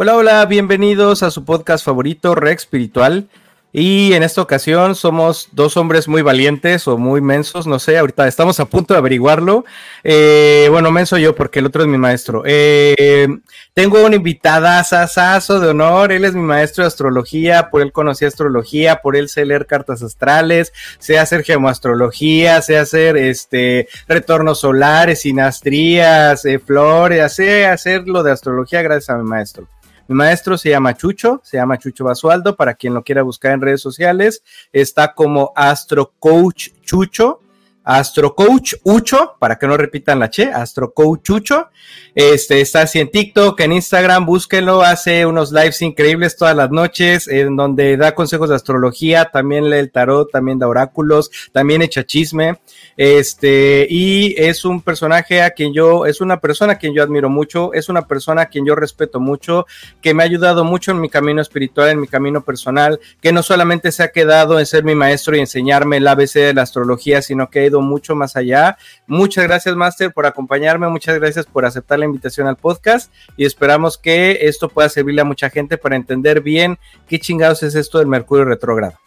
Hola, hola, bienvenidos a su podcast favorito, Rex Espiritual. Y en esta ocasión somos dos hombres muy valientes o muy mensos, no sé, ahorita estamos a punto de averiguarlo. Eh, bueno, menso yo porque el otro es mi maestro. Eh, tengo una invitada sasazo de honor, él es mi maestro de astrología, por él conocí astrología, por él sé leer cartas astrales, sé hacer gemoastrología, sé hacer este retornos solares, sinastrías, eh, flores, sé hacer lo de astrología gracias a mi maestro. Mi maestro se llama Chucho, se llama Chucho Basualdo, para quien lo quiera buscar en redes sociales, está como Astro Coach Chucho Astro Coach Ucho, para que no repitan la che, Astro Coach Ucho. Este, está así en TikTok, en Instagram, búsquenlo, hace unos lives increíbles todas las noches, en donde da consejos de astrología, también lee el tarot, también da oráculos, también echa chisme. Este, y es un personaje a quien yo, es una persona a quien yo admiro mucho, es una persona a quien yo respeto mucho, que me ha ayudado mucho en mi camino espiritual, en mi camino personal, que no solamente se ha quedado en ser mi maestro y enseñarme el ABC de la astrología, sino que ha ido mucho más allá. Muchas gracias, Master, por acompañarme. Muchas gracias por aceptar la invitación al podcast y esperamos que esto pueda servirle a mucha gente para entender bien qué chingados es esto del Mercurio retrógrado.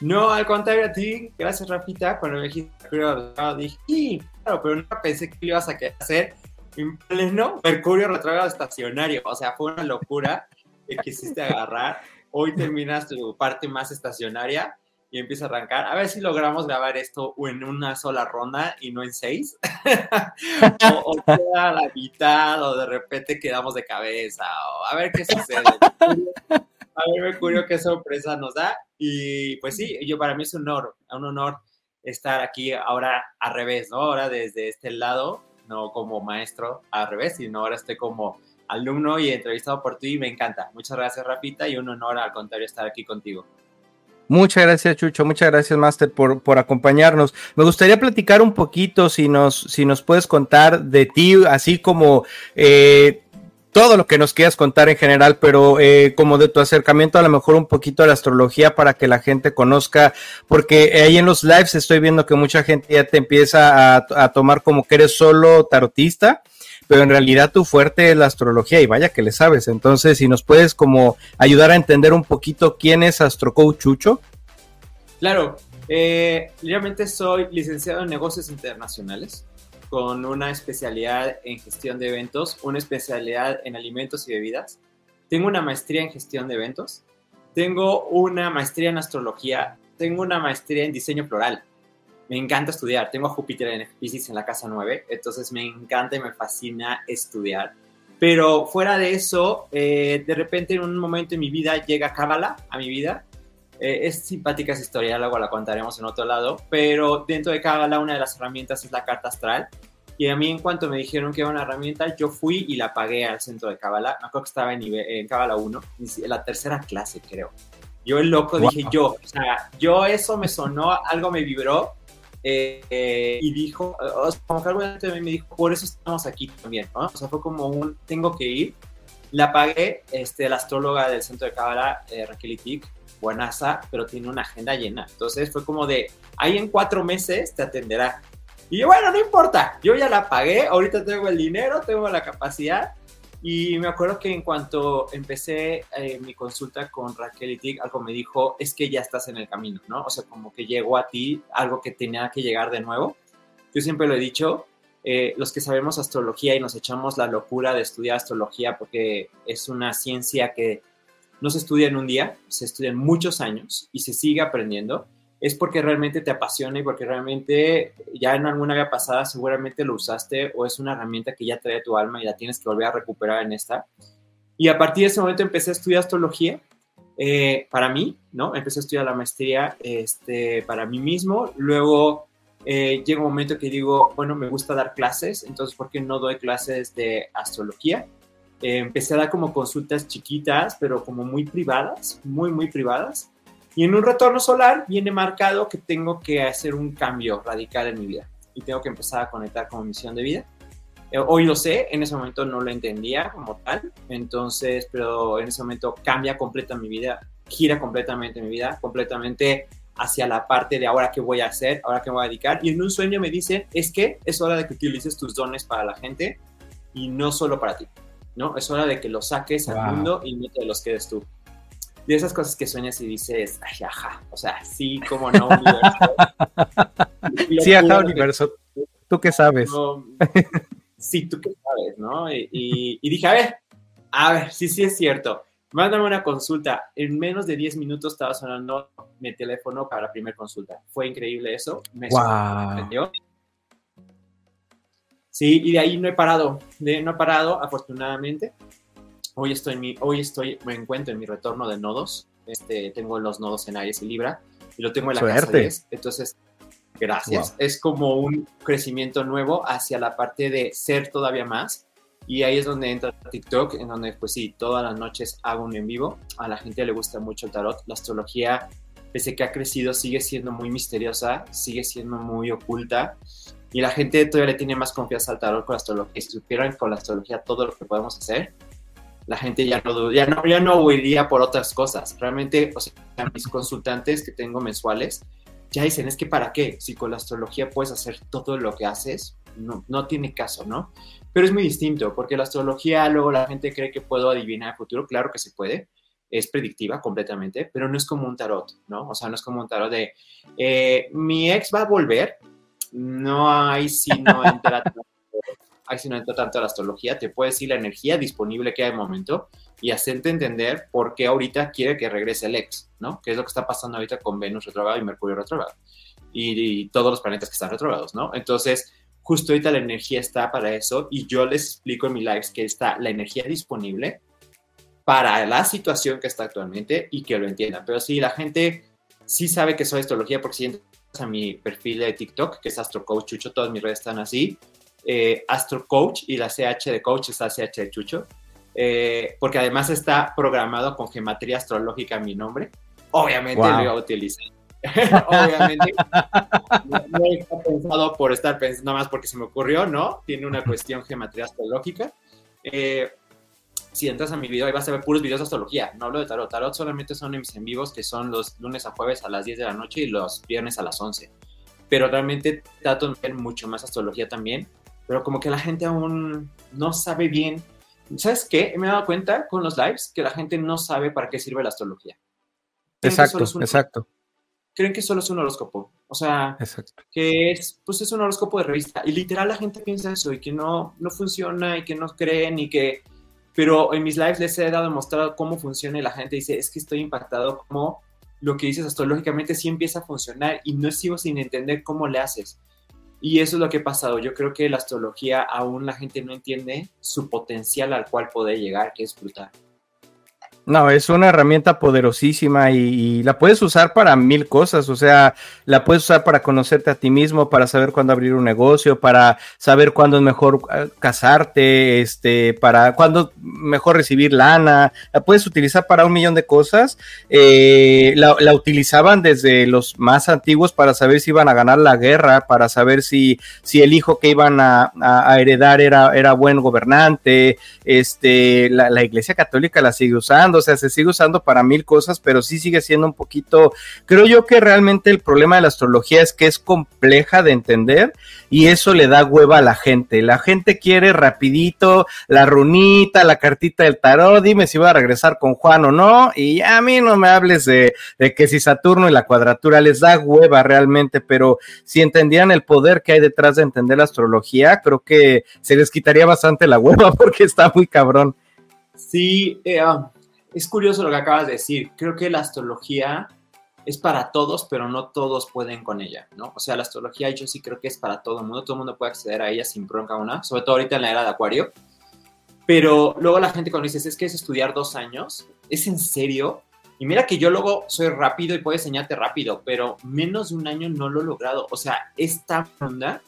No, al contrario a ti, gracias Rafita, cuando me dijiste Mercurio retrógrado dije, sí, claro, pero nunca pensé que lo ibas a hacer en pleno Mercurio retrógrado estacionario, o sea, fue una locura que quisiste agarrar. Hoy terminas tu parte más estacionaria y empieza a arrancar. A ver si logramos grabar esto en una sola ronda y no en seis. o, queda la mitad, o de repente quedamos de cabeza, o a ver qué sucede. A ver, Mercurio, qué sorpresa nos da. Y pues sí, yo para mí es un honor, un honor estar aquí ahora al revés, ¿no? Ahora desde este lado, no como maestro al revés, sino ahora estoy como alumno y entrevistado por ti y me encanta. Muchas gracias, Rapita, y un honor al contrario estar aquí contigo. Muchas gracias, Chucho. Muchas gracias, Master, por, por acompañarnos. Me gustaría platicar un poquito, si nos, si nos puedes contar de ti, así como eh, todo lo que nos quieras contar en general, pero eh, como de tu acercamiento a lo mejor un poquito a la astrología para que la gente conozca, porque ahí en los lives estoy viendo que mucha gente ya te empieza a, a tomar como que eres solo tarotista pero en realidad tu fuerte es la astrología y vaya que le sabes. Entonces, si nos puedes como ayudar a entender un poquito quién es AstroCoach Chucho. Claro, eh, realmente soy licenciado en negocios internacionales con una especialidad en gestión de eventos, una especialidad en alimentos y bebidas. Tengo una maestría en gestión de eventos. Tengo una maestría en astrología. Tengo una maestría en diseño floral me encanta estudiar. Tengo a Júpiter en Pisces en la casa 9, entonces me encanta y me fascina estudiar. Pero fuera de eso, eh, de repente en un momento en mi vida llega Cábala a mi vida. Eh, es simpática esa historia, luego la contaremos en otro lado, pero dentro de Cábala una de las herramientas es la carta astral. Y a mí en cuanto me dijeron que era una herramienta, yo fui y la pagué al centro de Cábala. Me acuerdo que estaba en, en Cábala 1, en la tercera clase creo. Yo el loco dije yo, o sea, yo eso me sonó, algo me vibró eh, y dijo, o sea, como que de mí me dijo, por eso estamos aquí también, ¿no? O sea, fue como un, tengo que ir. La pagué, este, la astróloga del centro de Cábala, eh, Raquel Itik, buenaza, pero tiene una agenda llena. Entonces fue como de, ahí en cuatro meses te atenderá. Y yo, bueno, no importa, yo ya la pagué, ahorita tengo el dinero, tengo la capacidad, y me acuerdo que en cuanto empecé eh, mi consulta con Raquel y Tig, algo me dijo, es que ya estás en el camino, ¿no? O sea, como que llegó a ti algo que tenía que llegar de nuevo. Yo siempre lo he dicho, eh, los que sabemos astrología y nos echamos la locura de estudiar astrología porque es una ciencia que no se estudia en un día, se estudia en muchos años y se sigue aprendiendo es porque realmente te apasiona y porque realmente ya en alguna vida pasada seguramente lo usaste o es una herramienta que ya trae tu alma y la tienes que volver a recuperar en esta. Y a partir de ese momento empecé a estudiar astrología eh, para mí, ¿no? Empecé a estudiar la maestría este, para mí mismo. Luego eh, llega un momento que digo, bueno, me gusta dar clases, entonces, ¿por qué no doy clases de astrología? Eh, empecé a dar como consultas chiquitas, pero como muy privadas, muy, muy privadas. Y en un retorno solar viene marcado que tengo que hacer un cambio radical en mi vida y tengo que empezar a conectar con mi misión de vida. Eh, hoy lo sé, en ese momento no lo entendía como tal, entonces, pero en ese momento cambia completa mi vida, gira completamente mi vida, completamente hacia la parte de ahora qué voy a hacer, ahora qué me voy a dedicar. Y en un sueño me dice, es que es hora de que utilices tus dones para la gente y no solo para ti. ¿no? Es hora de que los saques al mundo y no te los quedes tú. De esas cosas que sueñas y dices, ay, ajá, o sea, sí, como no, universo. sí, ajá, universo. ¿Tú qué sabes? sí, tú qué sabes, ¿no? Y, dije, a ver, a ver, sí, sí es cierto. Mándame una consulta. En menos de 10 minutos estaba sonando mi teléfono para la primera consulta. Fue increíble eso. Me sorprendió. Sí, y de ahí no he parado, de, no he parado, afortunadamente. Hoy estoy, mi, hoy estoy, me encuentro en mi retorno de nodos. Este, tengo los nodos en Aries y Libra y lo tengo en la casa 10. Entonces, gracias. Es como un crecimiento nuevo hacia la parte de ser todavía más. Y ahí es donde entra TikTok, en donde, pues sí, todas las noches hago un en vivo. A la gente le gusta mucho el tarot. La astrología, pese que ha crecido, sigue siendo muy misteriosa, sigue siendo muy oculta y la gente todavía le tiene más confianza al tarot con la astrología. Si supieran con la astrología todo lo que podemos hacer, la gente ya no, ya no, ya no huiría por otras cosas. Realmente, o sea, mis consultantes que tengo mensuales ya dicen, es que para qué, si con la astrología puedes hacer todo lo que haces, no, no tiene caso, ¿no? Pero es muy distinto, porque la astrología luego la gente cree que puedo adivinar el futuro, claro que se puede, es predictiva completamente, pero no es como un tarot, ¿no? O sea, no es como un tarot de, eh, mi ex va a volver, no hay si no entra entra tanto la astrología, te puede decir la energía disponible que hay en el momento y hacerte entender por qué ahorita quiere que regrese el ex, ¿no? Que es lo que está pasando ahorita con Venus retrogrado y Mercurio retrogrado y, todos los planetas que están retrogrados, ¿no? Entonces, justo ahorita la energía está para eso y yo les explico en mi lives que está la energía disponible para la situación que está actualmente y que lo entiendan. Pero sí, la gente sí sabe que soy astrología porque si a mi perfil de TikTok, que es Astro Coach Chucho, todas mis redes están así. Eh, Astro Coach y la CH de Coach está CH de Chucho, eh, porque además está programado con geometría astrológica mi nombre. Obviamente lo iba a utilizar. Obviamente no, está pensado por estar pensando, nada más porque se me ocurrió, ¿no? Tiene una cuestión geometría astrológica. Eh, si entras a mi video, ahí vas a ver puros videos de astrología. No hablo de tarot. Tarot solamente son en mis en vivos, que son los lunes a jueves a las 10 de la noche y los viernes a las 11. Pero realmente trato de ver mucho más astrología también. Pero como que la gente aún no sabe bien. ¿Sabes qué? Me he dado cuenta con los lives que la gente no sabe para qué sirve la astrología. Exacto, exacto. Creen que solo es un horóscopo. O sea, que es, pues es un horóscopo de revista. Y literal la gente piensa eso y que no, no funciona y que no creen y que pero en mis lives les he dado a mostrar cómo funciona y la gente dice, es que estoy impactado como lo que dices astrológicamente sí empieza a funcionar y no sigo sin entender cómo le haces. Y eso es lo que ha pasado. Yo creo que la astrología aún la gente no entiende su potencial al cual puede llegar, que es brutal. No, es una herramienta poderosísima y, la puedes usar para mil cosas, o sea, la puedes usar para conocerte a ti mismo, para saber cuándo abrir un negocio, para saber cuándo es mejor eh, casarte, este, para cuándo mejor recibir lana, la puedes utilizar para un millón de cosas. Eh, la, utilizaban desde los más antiguos para saber si iban a ganar la guerra, para saber si, si el hijo que iban a, heredar era, era buen gobernante, este, la, la iglesia católica la sigue usando o sea, se sigue usando para mil cosas, pero sí sigue siendo un poquito, creo yo que realmente el problema de la astrología es que es compleja de entender y eso le da hueva a la gente. La gente quiere rapidito la runita, la cartita del tarot, dime si voy a regresar con Juan o no, y a mí no me hables de, que si Saturno y la cuadratura les da hueva realmente, pero si entendieran el poder que hay detrás de entender la astrología, creo que se les quitaría bastante la hueva porque está muy cabrón. Sí, eh, ah, es curioso lo que acabas de decir. Creo que la astrología es para todos, pero no todos pueden con ella, ¿no? O sea, la astrología yo sí creo que es para todo el mundo, todo el mundo puede acceder a ella sin bronca una, sobre todo ahorita en la era de Acuario. Pero luego la gente cuando dices, es que es estudiar dos años, ¿es en serio? Y mira que yo luego soy rápido y puedo enseñarte rápido, pero menos de un año no lo he logrado. O sea, esta onda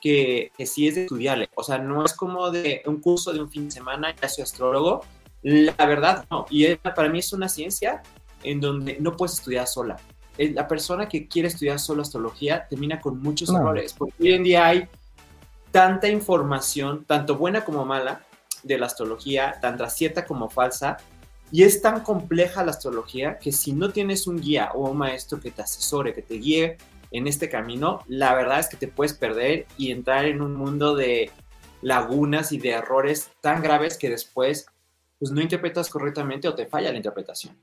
que, que sí es de estudiarle. O sea, no es como de un curso de un fin de semana, ya soy astrólogo, la verdad, no. Y para mí es una ciencia en donde no puedes estudiar sola. La persona que quiere estudiar solo astrología termina con muchos errores, porque hoy en día hay tanta información, tanto buena como mala, de la astrología, tanto cierta como falsa, y es tan compleja la astrología que si no tienes un guía o un maestro que te asesore, que te guíe en este camino, la verdad es que te puedes perder y entrar en un mundo de lagunas y de errores tan graves que después pues no interpretas correctamente o te falla la interpretación,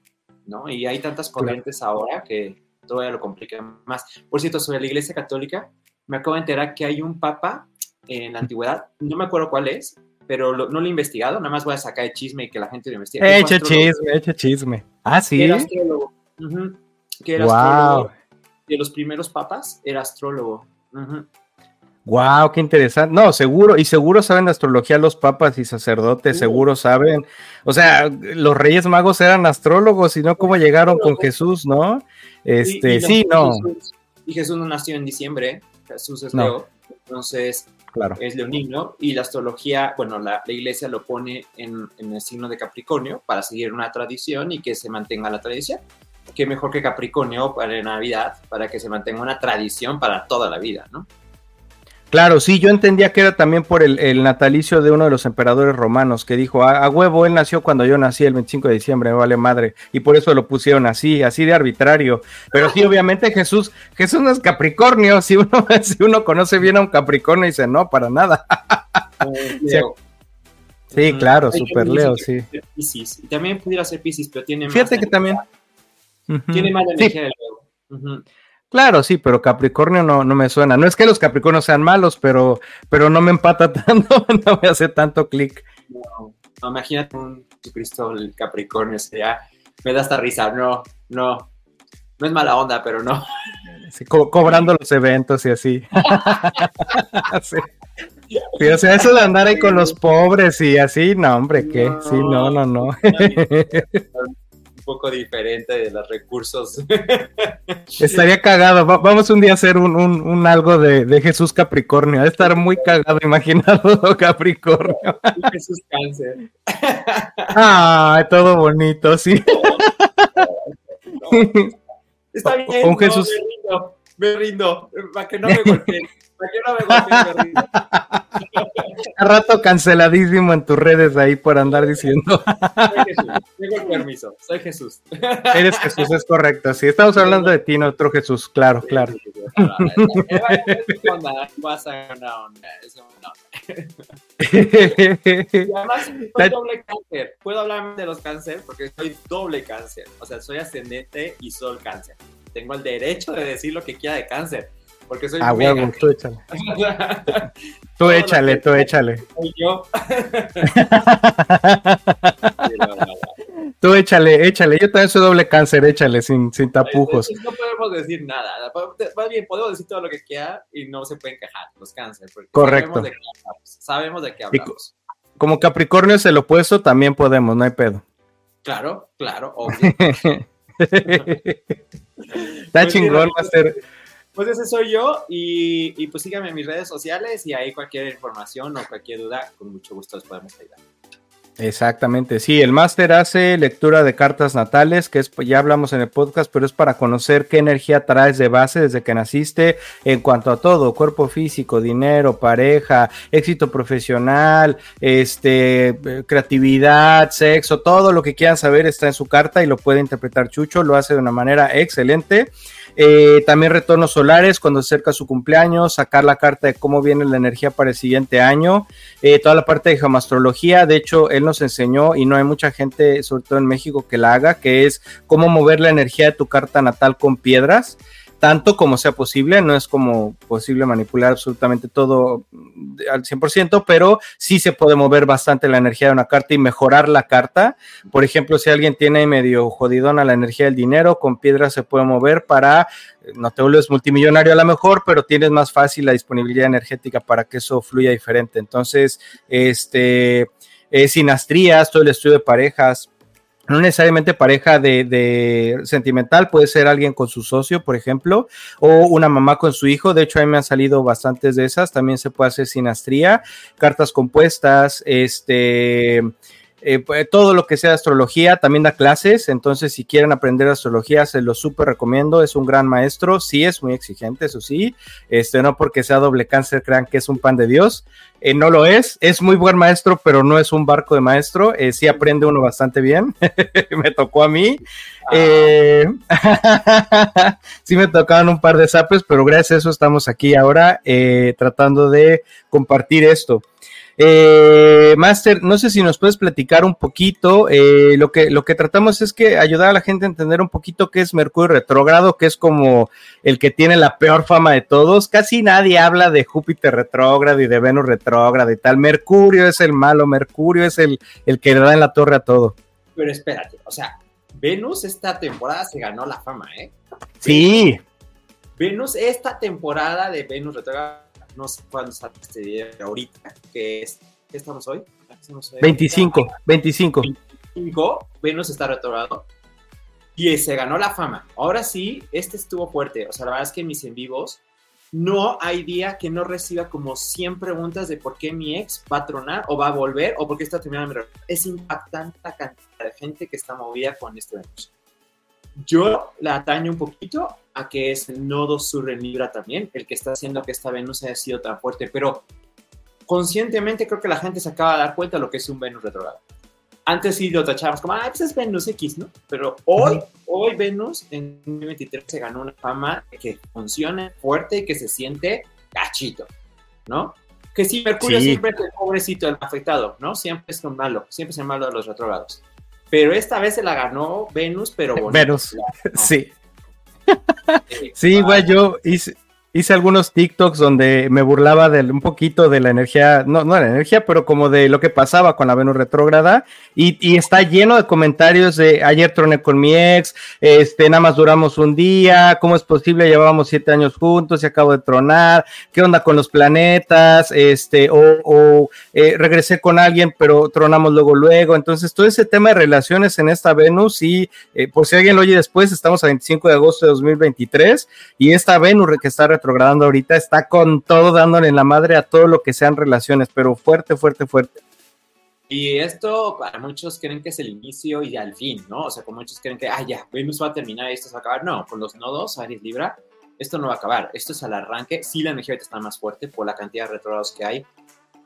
¿no? Y hay tantas corrientes ahora que todavía lo complica más. Por cierto, sobre la Iglesia Católica, me acabo de enterar que hay un papa en la antigüedad, no me acuerdo cuál es, pero no lo he investigado, nada más voy a sacar el chisme y que la gente lo investigue. Eche chisme, eche chisme. Ah, sí. era astrólogo. Que era astrólogo. De los primeros papas era astrólogo. Wow, qué interesante. No, seguro, y seguro saben de astrología los papas y sacerdotes, seguro saben. O sea, los reyes magos eran astrólogos, y no cómo llegaron con Jesús, ¿no? Este, sí, no. y Jesús no nació en diciembre, Jesús es Leo, entonces Claro. Es leonino y la astrología, bueno, la, iglesia lo pone en, el signo de Capricornio para seguir una tradición y que se mantenga la tradición. Qué mejor que Capricornio para Navidad, para que se mantenga una tradición para toda la vida, ¿no? Claro, sí, yo entendía que era también por el, natalicio de uno de los emperadores romanos que dijo, a, huevo, él nació cuando yo nací el 25 de diciembre, me vale madre, y por eso lo pusieron así, así de arbitrario. Pero sí, obviamente Jesús, Jesús no es Capricornio, si uno, si uno conoce bien a un Capricornio dice, no, para nada. sí, claro, super Leo, sí. Y también pudiera ser Pisces, pero tiene más... Fíjate que también... Tiene más energía de Leo. Claro, sí, pero Capricornio no, no me suena. No es que los Capricornios sean malos, pero, pero no me empata tanto, no me hace tanto clic. No, imagínate un Cristo el Capricornio, sería, me da hasta risa, no, no, no es mala onda, pero no. cobrando los eventos y así. sí. o sea, eso de andar ahí con los pobres y así, no, hombre, ¿qué? sí, no, no, no poco diferente de los recursos. Estaría cagado. vamos un día a hacer un, algo de, Jesús Capricornio. Debe estar muy cagado imaginado Capricornio. Jesús Cáncer. Ah, todo bonito, sí. Está bien. Un Jesús. Me rindo, me golpeen. Para que no me golpeen, rindo. A rato canceladísimo en tus redes ahí por andar diciendo. Soy Jesús, tengo el permiso, soy Jesús. Eres Jesús, es correcto. Sí, estamos hablando de ti, no otro Jesús, claro, claro. Y además, soy doble cáncer. Puedo hablar de los cáncer porque soy doble cáncer. O sea, soy ascendente y sol cáncer tengo el derecho de decir lo que quiera de cáncer. Porque soy ah, huevo, tú échale. tú échale, tú échale. Soy yo. tú échale, échale. Yo también soy doble cáncer, échale, sin, sin tapujos. no podemos decir nada. Más bien, podemos decir todo lo que quiera y no se pueden quejar los cánceres. Correcto. Sabemos de qué hablamos. como Capricornio es el opuesto, también podemos, no hay pedo. Claro, claro, obvio. Está pues chingón, Master. Pues ese soy yo y, pues síganme en mis redes sociales y ahí cualquier información o cualquier duda, con mucho gusto les podemos ayudar. Exactamente, sí, el máster hace lectura de cartas natales, que es, ya hablamos en el podcast, pero es para conocer qué energía traes de base desde que naciste en cuanto a todo, cuerpo físico, dinero, pareja, éxito profesional, este, creatividad, sexo, todo lo que quieran saber está en su carta y lo puede interpretar Chucho, lo hace de una manera excelente. Eh, también retornos solares cuando se acerca su cumpleaños, sacar la carta de cómo viene la energía para el siguiente año, eh, toda la parte de gemastrología, de hecho él nos enseñó y no hay mucha gente, sobre todo en México, que la haga, que es cómo mover la energía de tu carta natal con piedras tanto como sea posible, no es como posible manipular absolutamente todo al 100%, pero sí se puede mover bastante la energía de una carta y mejorar la carta. Por ejemplo, si alguien tiene medio jodidona la energía del dinero, con piedras se puede mover para, no te vuelves multimillonario a lo mejor, pero tienes más fácil la disponibilidad energética para que eso fluya diferente. Entonces, este, eh, sinastrías, todo el estudio de parejas, no necesariamente pareja de, sentimental, puede ser alguien con su socio, por ejemplo, o una mamá con su hijo. De hecho, a mí me han salido bastantes de esas. También se puede hacer sinastría, cartas compuestas, este eh, pues, todo lo que sea astrología, también da clases, entonces si quieren aprender astrología, se lo súper recomiendo, es un gran maestro, sí es muy exigente, eso sí, este, no porque sea doble cáncer crean que es un pan de Dios, eh, no lo es, es muy buen maestro, pero no es un barco de maestro, eh, sí aprende uno bastante bien, me tocó a mí, ah. sí me tocaban un par de zapes, pero gracias a eso estamos aquí ahora tratando de compartir esto. Eh, Master, no sé si nos puedes platicar un poquito. Eh, lo, que, lo que tratamos es que ayudar a la gente a entender un poquito qué es Mercurio retrógrado, que es como el que tiene la peor fama de todos. Casi nadie habla de Júpiter retrógrado y de Venus retrógrado y tal. Mercurio es el malo, Mercurio es el, el que le da en la torre a todo. Pero espérate, o sea, Venus esta temporada se ganó la fama, ¿eh? Sí. Venus, esta temporada de Venus retrógrado, no sé cuándo sale este video ahorita, que es, ¿qué estamos hoy? 25, 25. 25, Venus está retrógrado y se ganó la fama. Ahora sí, este estuvo fuerte. O sea, la verdad es que en mis en vivos no hay día que no reciba como 100 preguntas de por qué mi ex va a tronar o va a volver o por qué está terminando mi Es impactante la cantidad de gente que está movida con este Venus. Yo la ataño un poquito a que es el nodo sur en Libra también, el que está haciendo que esta Venus haya sido tan fuerte, pero conscientemente creo que la gente se acaba de dar cuenta de lo que es un Venus retrogrado. Antes sí lo tachábamos como, ah, pues es Venus X, ¿no? Pero hoy, hoy Venus en 2023 se ganó una fama que funciona fuerte y que se siente gachito, ¿no? Que sí, Mercurio siempre es el pobrecito, el afectado, ¿no? Siempre es un malo, siempre es el malo de los retrógrados. Pero esta vez se la ganó Venus, pero bonito. Venus, sí. sí, güey, yo hice, hice algunos TikToks donde me burlaba de un poquito de la energía, no, no de la energía, pero como de lo que pasaba con la Venus retrógrada. Y, está lleno de comentarios de ayer troné con mi ex, este, nada más duramos un día, ¿cómo es posible? Llevábamos siete años juntos y acabo de tronar, ¿qué onda con los planetas? Este, o, o eh, regresé con alguien, pero tronamos luego, luego. Entonces, todo ese tema de relaciones en esta Venus, y eh, por si alguien lo oye después, estamos a 25 de agosto de 2023, y esta Venus que está retrogradando ahorita, está con todo dándole en la madre a todo lo que sean relaciones, pero fuerte, fuerte, fuerte. Y esto para muchos creen que es el inicio y al fin, ¿no? O sea, como muchos creen que, ah, ya, Venus va a terminar y esto se va a acabar. No, con los nodos, Aries Libra, esto no va a acabar. Esto es al arranque. Sí, la energía está más fuerte por la cantidad de retrogrados que hay.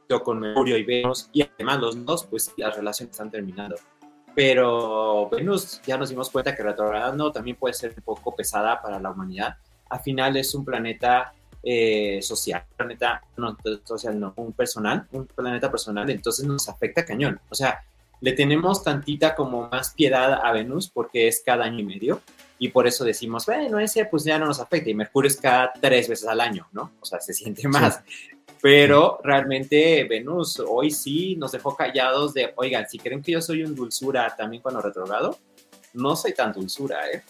Yo con Mercurio y Venus, y además los nodos, pues las relaciones están terminando. Pero Venus ya nos dimos cuenta que retrogradando también puede ser un poco pesada para la humanidad al final es un planeta eh, social, planeta, no, social, no, un personal, un planeta personal, entonces nos afecta cañón. O sea, le tenemos tantita como más piedad a Venus porque es cada año y medio y por eso decimos, bueno, ese pues ya no nos afecta y Mercurio es cada tres veces al año, ¿no? O sea, se siente más. Pero realmente Venus hoy sí nos dejó callados de, oigan, si creen que yo soy un dulzura también cuando retrogrado, no soy tan dulzura, ¿eh?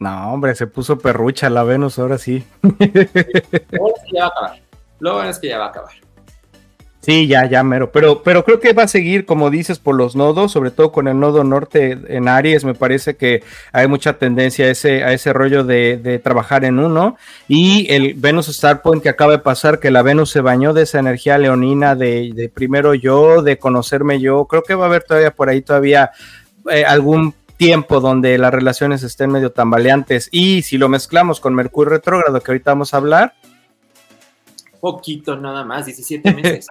No, hombre, se puso perrucha la Venus, ahora sí. Lo es que ya va a acabar. Es que ya va a acabar. Sí, ya, ya, mero. Pero, pero creo que va a seguir, como dices, por los nodos, sobre todo con el nodo norte en Aries. Me parece que hay mucha tendencia a ese, a ese rollo de, trabajar en uno. Y el Venus Star Point que acaba de pasar, que la Venus se bañó de esa energía leonina de, primero yo, de conocerme yo. Creo que va a haber todavía por ahí todavía eh, algún tiempo donde las relaciones estén medio tambaleantes y si lo mezclamos con Mercurio retrógrado que ahorita vamos a hablar. Poquito nada más, 17 meses.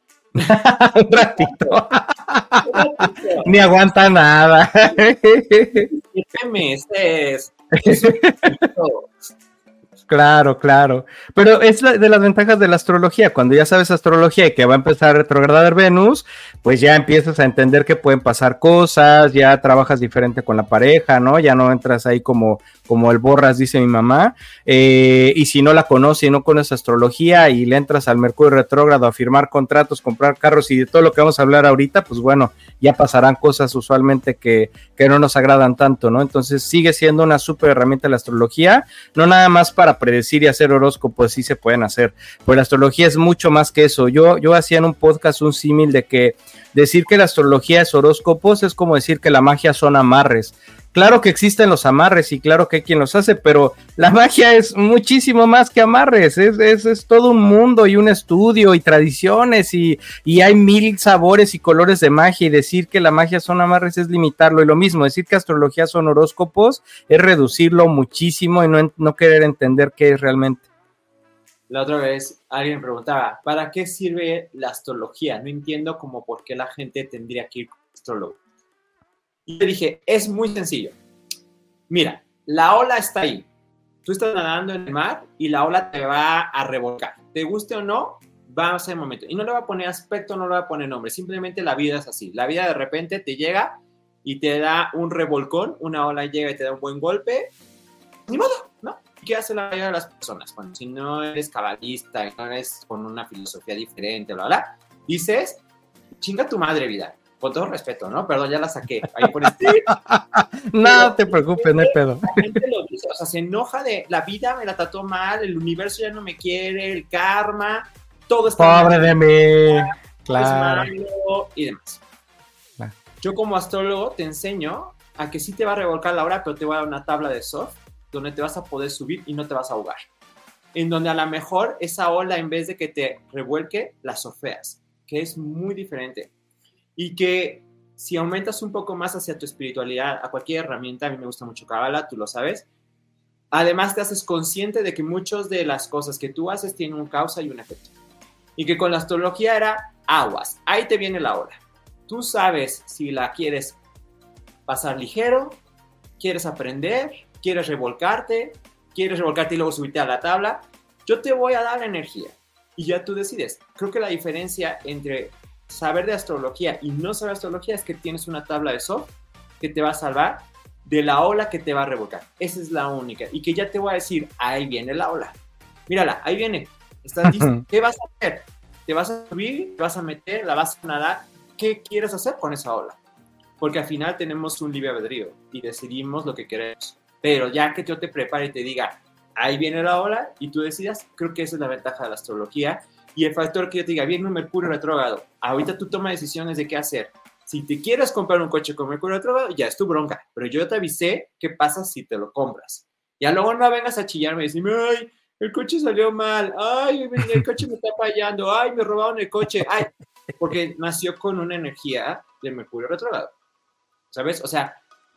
Un ratito. Ni aguanta nada. 17 meses. Claro, claro. Pero es de las ventajas de la astrología. Cuando ya sabes astrología y que va a empezar a retrogradar Venus, pues ya empiezas a entender que pueden pasar cosas, ya trabajas diferente con la pareja, ¿no? Ya no entras ahí como como el Borras, dice mi mamá, eh, y si no la conoce y no conoce astrología y le entras al Mercurio retrógrado a firmar contratos, comprar carros y de todo lo que vamos a hablar ahorita, pues bueno, ya pasarán cosas usualmente que, que no nos agradan tanto, ¿no? Entonces sigue siendo una súper herramienta la astrología, no nada más para predecir y hacer horóscopos, sí se pueden hacer, pues la astrología es mucho más que eso. Yo, yo hacía en un podcast un símil de que decir que la astrología es horóscopos es como decir que la magia son amarres. Claro que existen los amarres y claro que hay quien los hace, pero la magia es muchísimo más que amarres, es, es, todo un mundo y un estudio y tradiciones y, y, hay mil sabores y colores de magia y decir que la magia son amarres es limitarlo y lo mismo, decir que astrología son horóscopos es reducirlo muchísimo y no, no querer entender qué es realmente. La otra vez alguien preguntaba, ¿para qué sirve la astrología? No entiendo como por qué la gente tendría que ir con astrólogo. Y le dije, es muy sencillo. Mira, la ola está ahí. Tú estás nadando en el mar y la ola te va a revolcar. Te guste o no, va a ser el momento. Y no le va a poner aspecto, no le va a poner nombre, simplemente la vida es así. La vida de repente te llega y te da un revolcón, una ola llega y te da un buen golpe, ni modo, ¿no? ¿Qué hace la mayoría de las personas? Bueno, si no eres cabalista, no eres con una filosofía diferente, bla, bla, dices, chinga tu madre vida. Con todo respeto, ¿no? Perdón, ya la saqué. Ahí por este... no te preocupes, no hay pedo. La gente lo dice, o sea, se enoja de la vida me la trató mal, el universo ya no me quiere, el karma, todo está Pobre de mí. Claro. y demás. Yo como astrólogo te enseño a que sí te va a revolcar la hora, pero te voy a dar una tabla de soft donde te vas a poder subir y no te vas a ahogar. En donde a lo mejor esa ola, en vez de que te revuelque, la sofeas, que es muy diferente. Y que si aumentas un poco más hacia tu espiritualidad, a cualquier herramienta, a mí me gusta mucho Kabbalah, tú lo sabes, además te haces consciente de que muchas de las cosas que tú haces tienen un causa y un efecto. Y que con la astrología era aguas, ahí te viene la ola. Tú sabes si la quieres pasar ligero, quieres aprender, quieres revolcarte, quieres revolcarte y luego subirte a la tabla, yo te voy a dar energía y ya tú decides. Creo que la diferencia entre saber de astrología y no saber astrología es que tienes una tabla de soft que te va a salvar de la ola que te va a revolcar. Esa es la única. Y que ya te voy a decir, ahí viene la ola. Mírala, ahí viene. Estás listo. ¿Qué vas a hacer? ¿Te vas a subir? ¿Te vas a meter? ¿La vas a nadar? ¿Qué quieres hacer con esa ola? Porque al final tenemos un libre albedrío y decidimos lo que queremos. Pero ya que yo te prepare y te diga, ahí viene la ola y tú decidas, creo que esa es la ventaja de la astrología. Y el factor que yo te diga, un Mercurio retrógrado, ahorita tú tomas decisiones de qué hacer. Si te quieres comprar un coche con Mercurio retrógrado, ya es tu bronca. Pero yo te avisé qué pasa si te lo compras. Ya luego no vengas a chillarme y decirme, ay, el coche salió mal, ay, el coche me está fallando, ay, me robaron el coche, ay, porque nació con una energía de Mercurio retrógrado. ¿Sabes? O sea,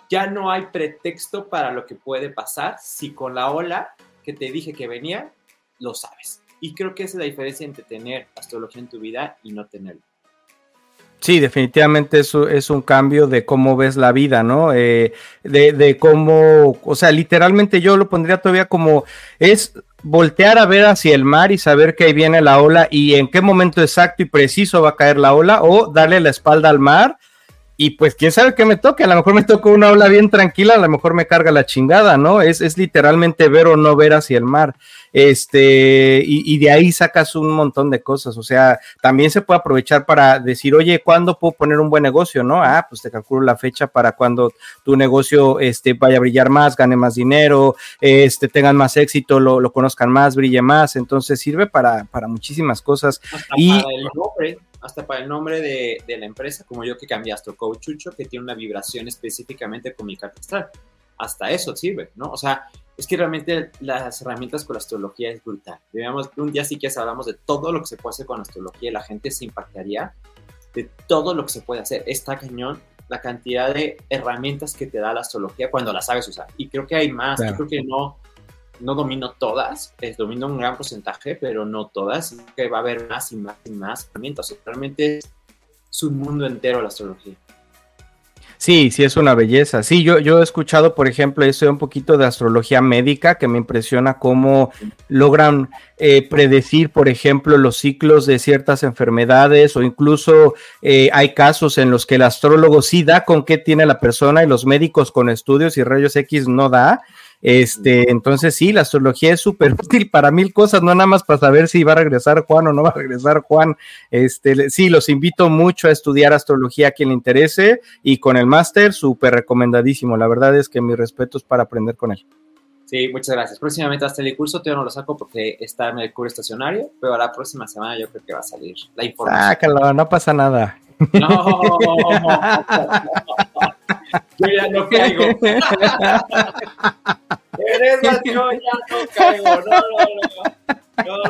ya no hay pretexto para lo que puede pasar si con la ola que te dije que venía, lo sabes. Y creo que esa es la diferencia entre tener astrología en tu vida y no tenerlo. Sí, definitivamente eso es un cambio de cómo ves la vida, ¿no? Eh, de, de, cómo, o sea, literalmente yo lo pondría todavía como es voltear a ver hacia el mar y saber que ahí viene la ola y en qué momento exacto y preciso va a caer la ola o darle la espalda al mar y pues quién sabe qué me toque, a lo mejor me toca una ola bien tranquila, a lo mejor me carga la chingada, ¿no? Es, es literalmente ver o no ver hacia el mar. Este, y, de ahí sacas un montón de cosas. O sea, también se puede aprovechar para decir, oye, ¿cuándo puedo poner un buen negocio? ¿No? Ah, pues te calculo la fecha para cuando tu negocio este, vaya a brillar más, gane más dinero, este, tengan más éxito, lo, lo conozcan más, brille más. Entonces sirve para, para muchísimas cosas. y hasta para el nombre de, de la empresa, como yo que cambié Coach Chucho, que tiene una vibración específicamente con mi carta astral. Hasta eso sirve, ¿no? O sea, es que realmente las herramientas con la astrología es brutal. Digamos, un día sí que hablamos de todo lo que se puede hacer con la astrología y la gente se impactaría de todo lo que se puede hacer. Está cañón la cantidad de herramientas que te da la astrología cuando la sabes usar. Y creo que hay más. Yo creo que no, no domino todas, es, domino un gran porcentaje, pero no todas, que va a haber más y más y más herramientas. realmente es un mundo entero la astrología. Sí, sí es una belleza. Sí, yo, yo he escuchado, por ejemplo, eso un poquito de astrología médica, que me impresiona cómo logran eh, predecir, por ejemplo, los ciclos de ciertas enfermedades o incluso eh, hay casos en los que el astrólogo sí da con qué tiene la persona y los médicos con estudios y rayos X no da. Este, entonces sí, la astrología es súper útil para mil cosas, no nada más para saber si va a regresar Juan o no va a regresar Juan. Este, sí, los invito mucho a estudiar astrología a quien le interese y con el máster, súper recomendadísimo. La verdad es que mis respetos para aprender con él. Sí, muchas gracias. Próximamente hasta el curso todavía no lo saco porque está en el curso estacionario, pero la próxima semana yo creo que va a salir la información. Sácalo, no pasa nada. No, yo ya no caigo. Eres más, yo ya no caigo. No, no, no. No, no,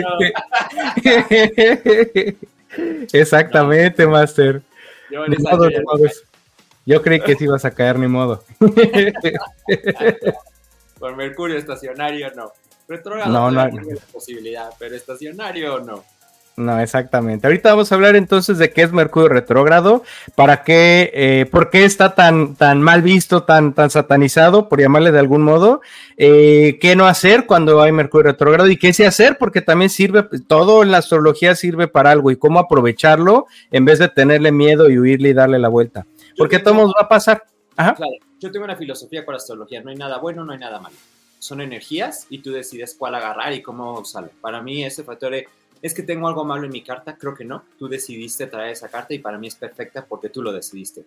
no, Exactamente, no. Master. Yo, modo, yo creí que sí ibas a caer, ni modo. Por Mercurio estacionario, no. Retrógrado no, no hay posibilidad, pero estacionario no. No, exactamente. Ahorita vamos a hablar entonces de qué es Mercurio retrógrado, para qué, eh, por qué está tan, tan mal visto, tan, tan satanizado, por llamarle de algún modo, eh, qué no hacer cuando hay Mercurio retrógrado y qué sí hacer, porque también sirve, todo en la astrología sirve para algo y cómo aprovecharlo en vez de tenerle miedo y huirle y darle la vuelta. Porque todo va a pasar. Claro, yo tengo una filosofía con la astrología, no hay nada bueno, no hay nada malo. Son energías y tú decides cuál agarrar y cómo usarlo. Para mí ese factor es ¿Es que tengo algo malo en mi carta? Creo que no. Tú decidiste traer esa carta y para mí es perfecta porque tú lo decidiste.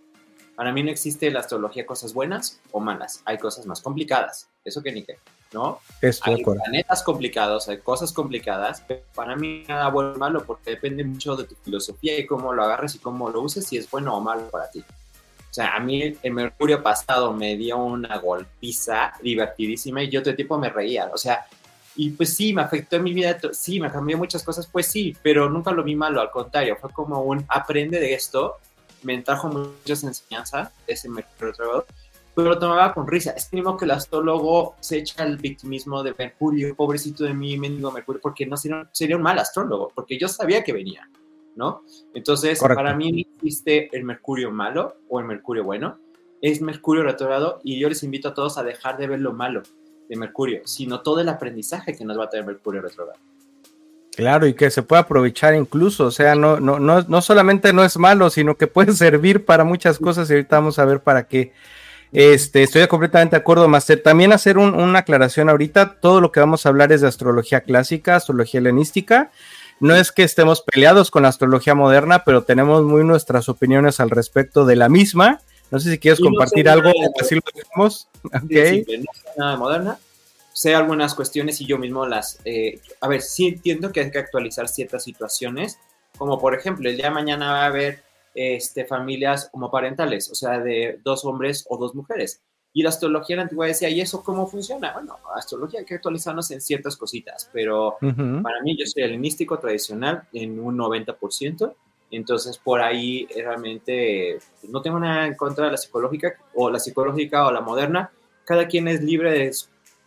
Para mí no existe la astrología cosas buenas o malas. Hay cosas más complicadas. Eso que ni qué, ¿no? hay planetas complicados, hay cosas complicadas. Pero para mí nada bueno o malo porque depende mucho de tu filosofía y cómo lo agarres y cómo lo uses, si es bueno o malo para ti. O sea, a mí el Mercurio pasado me dio una golpiza divertidísima y yo todo el tiempo me reía. O sea, y pues sí, me afectó en mi vida, sí, me cambió muchas cosas, pues sí, pero nunca lo vi malo, al contrario, fue como un aprende de esto, me trajo muchas enseñanzas, ese Mercurio pero lo tomaba con risa. Es mismo que el astrólogo se echa el victimismo de Mercurio, pobrecito de mí, mendigo Mercurio, porque no sería, sería, un mal astrólogo, porque yo sabía que venía, ¿no? Entonces, para mí no existe el Mercurio malo o el Mercurio bueno, es Mercurio retrogrado y yo les invito a todos a dejar de ver lo malo de Mercurio, sino todo el aprendizaje que nos va a tener Mercurio retrogrado. Claro, y que se puede aprovechar incluso, o sea, no, no, no, no solamente no es malo, sino que puede servir para muchas cosas y ahorita vamos a ver para qué. Este, estoy completamente de acuerdo, Master. También hacer una aclaración ahorita, todo lo que vamos a hablar es de astrología clásica, astrología helenística. No es que estemos peleados con la astrología moderna, pero tenemos muy nuestras opiniones al respecto de la misma. No sé si quieres compartir algo, así lo dejamos. Okay. no nada moderna. Sé algunas cuestiones y yo mismo las... Eh, a ver, sí entiendo que hay que actualizar ciertas situaciones, como por ejemplo, el día de mañana va a haber este, familias homoparentales, o sea, de dos hombres o dos mujeres. Y la astrología en la antigüedad decía, ¿y eso cómo funciona? Bueno, la astrología hay que actualizarnos en ciertas cositas, pero para mí yo soy helenístico tradicional en un 90%, entonces, por ahí eh, realmente no tengo nada en contra de la psicológica o la psicológica o la moderna. Cada quien es libre de,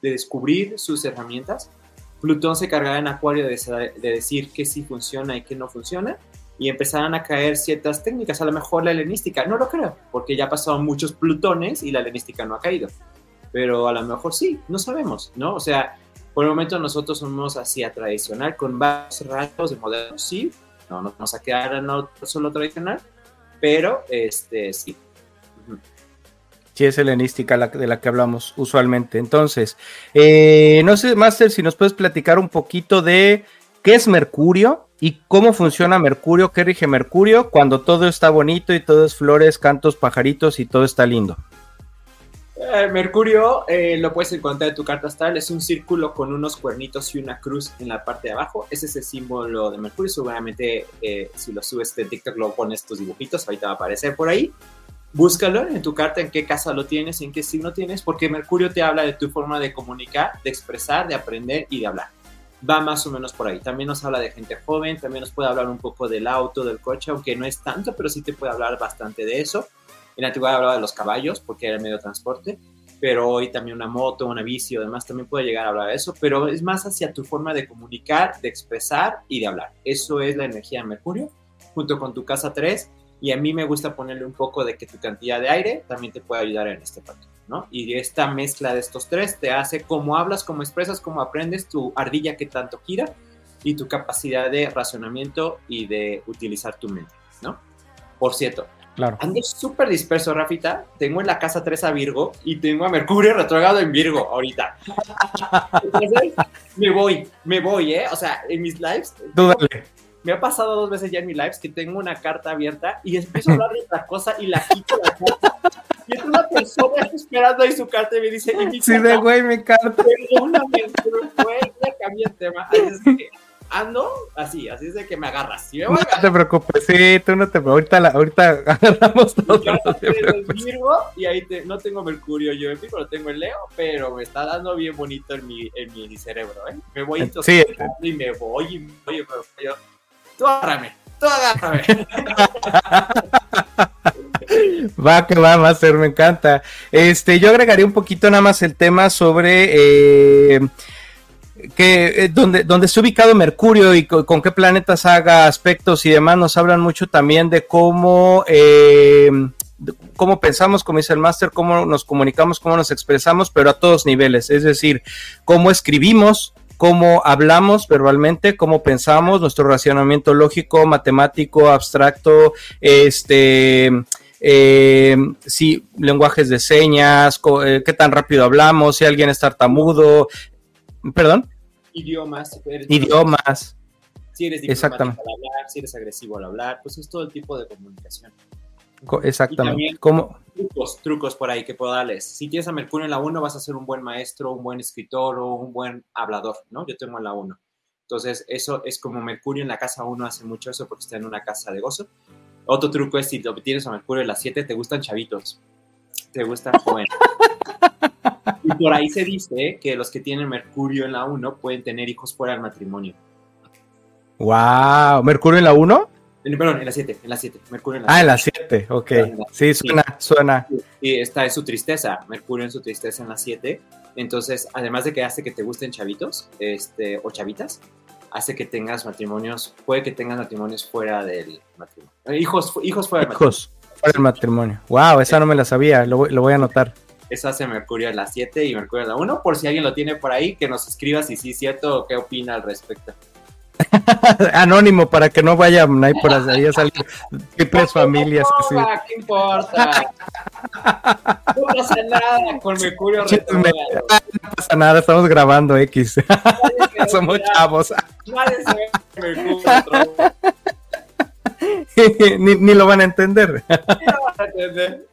descubrir sus herramientas. Plutón se cargará en Acuario de, decir qué sí funciona y qué no funciona. Y empezarán a caer ciertas técnicas. A lo mejor la helenística, no lo creo, porque ya pasaron muchos Plutones y la helenística no ha caído. Pero a lo mejor sí, no sabemos, ¿no? O sea, por el momento nosotros somos así a tradicional, con varios rasgos de moderno, sí, no nos vamos a quedar en lo solo tradicional, pero este sí. Sí, es helenística la, de la que hablamos usualmente. Entonces, eh, no sé, Master, si nos puedes platicar un poquito de qué es Mercurio y cómo funciona Mercurio, qué rige Mercurio cuando todo está bonito y todo es flores, cantos, pajaritos y todo está lindo. Eh, Mercurio eh, lo puedes encontrar en tu carta astral. Es un círculo con unos cuernitos y una cruz en la parte de abajo. Ese es el símbolo de Mercurio. Seguramente eh, si lo subes de TikTok lo pones tus dibujitos. Ahorita va a aparecer por ahí. Búscalo en tu carta en qué casa lo tienes, en qué signo tienes, porque Mercurio te habla de tu forma de comunicar, de expresar, de aprender y de hablar. Va más o menos por ahí. También nos habla de gente joven, también nos puede hablar un poco del auto, del coche, aunque no es tanto, pero sí te puede hablar bastante de eso en la antigüedad hablaba de los caballos porque era el medio de transporte, pero hoy también una moto, una bici o demás también puede llegar a hablar de eso, pero es más hacia tu forma de comunicar, de expresar y de hablar. Eso es la energía de Mercurio, junto con tu casa 3, y a mí me gusta ponerle un poco de que tu cantidad de aire también te puede ayudar en este patrón, ¿no? Y esta mezcla de estos tres te hace cómo hablas, cómo expresas, cómo aprendes, tu ardilla que tanto gira y tu capacidad de razonamiento y de utilizar tu mente, ¿no? Por cierto, Claro. Ando súper disperso, Rafita. Tengo en la casa 3 a Virgo y tengo a Mercurio retrogrado en Virgo ahorita. me voy, me voy, ¿eh? O sea, en mis lives. Me ha pasado dos veces ya en mis lives que tengo una carta abierta y empiezo a hablar de otra cosa y la quito la carta. Y es una persona esperando ahí su carta y me dice: Sí, de güey, mi carta. Perdóname, fue, ya cambié el tema. Así es que ando así, así es de que me agarras. no te preocupes, sí, tú no te preocupes. Ahorita, ahorita agarramos todo. Yo Virgo y ahí no tengo Mercurio yo en Virgo, lo tengo en Leo, pero me está dando bien bonito en mi, en mi cerebro, ¿eh? Me voy sí. y me voy y me voy, pero yo, tú agárrame, tú agárrame. Va que va, Master, me encanta. Este, yo agregaría un poquito nada más el tema sobre eh, que donde, donde está ubicado Mercurio y con, qué planetas haga aspectos y demás, nos hablan mucho también de cómo, cómo pensamos, como dice el máster, cómo nos comunicamos, cómo nos expresamos, pero a todos niveles, es decir, cómo escribimos, cómo hablamos verbalmente, cómo pensamos, nuestro racionamiento lógico, matemático, abstracto, este, eh, si lenguajes de señas, eh, qué tan rápido hablamos, si alguien es tartamudo, perdón. Idiomas. Idiomas. Si eres Exactamente. al hablar, si eres agresivo al hablar, pues es todo el tipo de comunicación. Exactamente. Trucos, trucos por ahí que puedo darles. Si tienes a Mercurio en la 1, vas a ser un buen maestro, un buen escritor o un buen hablador, ¿no? Yo tengo en la 1. Entonces, eso es como Mercurio en la casa 1 hace mucho eso porque está en una casa de gozo. Otro truco es si tienes a Mercurio en la 7, te gustan chavitos. Te gustan jóvenes. y por ahí se dice que los que tienen Mercurio en la 1 pueden tener hijos fuera del matrimonio. ¡Wow! ¿Mercurio en la 1? Perdón, en la 7, en la 7. Mercurio en la 7. Ah, en la 7, ok. Sí, suena, suena. Sí, esta es su tristeza, Mercurio en su tristeza en la 7. Entonces, además de que hace que te gusten chavitos este, o chavitas, hace que tengas matrimonios, puede que tengas matrimonios fuera del matrimonio. Hijos, hijos fuera del matrimonio. Hijos fuera del matrimonio. Wow, esa no me la sabía, lo, lo voy a anotar. Eso hace Mercurio en la 7 y Mercurio en la 1. Por si alguien lo tiene por ahí, que nos escriba si sí es cierto o qué opina al respecto. Anónimo para que no vayan ahí por ahí a salir triples familias. No, ¿Qué importa? No pasa nada con Mercurio ah, No pasa nada, estamos grabando X. Somos chavos. ni, ni lo van a entender. Ni lo van a entender.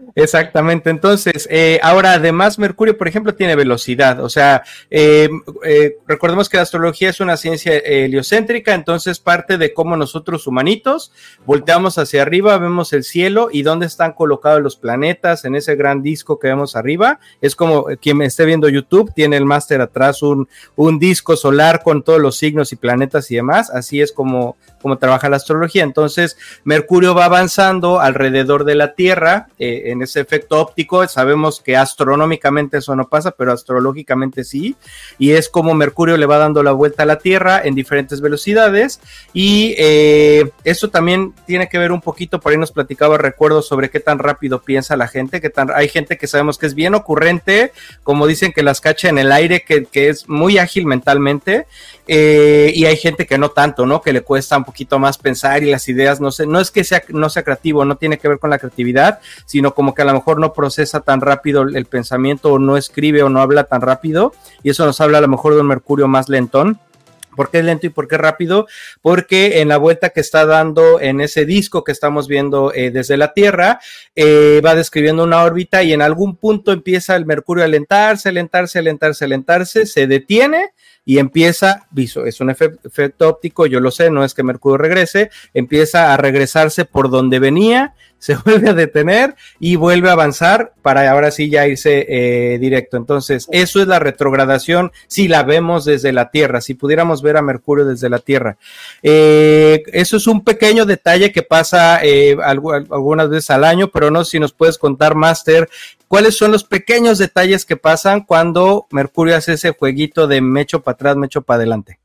Exactamente, entonces, eh, ahora además Mercurio, por ejemplo, tiene velocidad, o sea, eh, eh, recordemos que la astrología es una ciencia heliocéntrica, entonces parte de cómo nosotros humanitos volteamos hacia arriba, vemos el cielo y dónde están colocados los planetas en ese gran disco que vemos arriba, es como quien me esté viendo YouTube, tiene el máster atrás un, un disco solar con todos los signos y planetas y demás, así es como, como trabaja la astrología, entonces Mercurio va avanzando alrededor de la Tierra, en ese efecto óptico. Sabemos que astronómicamente eso no pasa, pero astrológicamente sí. Y es como Mercurio le va dando la vuelta a la Tierra en diferentes velocidades. Y eh, eso también tiene que ver un poquito, por ahí nos platicaba, recuerdo, sobre qué tan rápido piensa la gente, que tan, hay gente que sabemos que es bien ocurrente, como dicen que las cacha en el aire, que, que es muy ágil mentalmente. Eh, y hay gente que no tanto, ¿no? Que le cuesta un poquito más pensar y las ideas, no sé, no es que sea, no sea creativo, no tiene que ver con la creatividad, sino como que a lo mejor no procesa tan rápido el pensamiento o no escribe o no habla tan rápido y eso nos habla a lo mejor de un Mercurio más lentón. ¿Por qué lento y por qué rápido? Porque en la vuelta que está dando en ese disco que estamos viendo eh, desde la Tierra, eh, va describiendo una órbita y en algún punto empieza el Mercurio a alentarse, alentarse, alentarse, alentarse, se detiene y empieza, es un efecto óptico, yo lo sé, no es que Mercurio regrese, empieza a regresarse por donde venía, se vuelve a detener y vuelve a avanzar para ahora sí ya irse eh, directo. Entonces, eso es la retrogradación si la vemos desde la Tierra, si pudiéramos ver a Mercurio desde la Tierra. Eh, eso es un pequeño detalle que pasa eh, algunas veces al año, pero no sé si nos puedes contar, Master, ¿Cuáles son los pequeños detalles que pasan cuando Mercurio hace ese jueguito de me echo para atrás, me echo para adelante?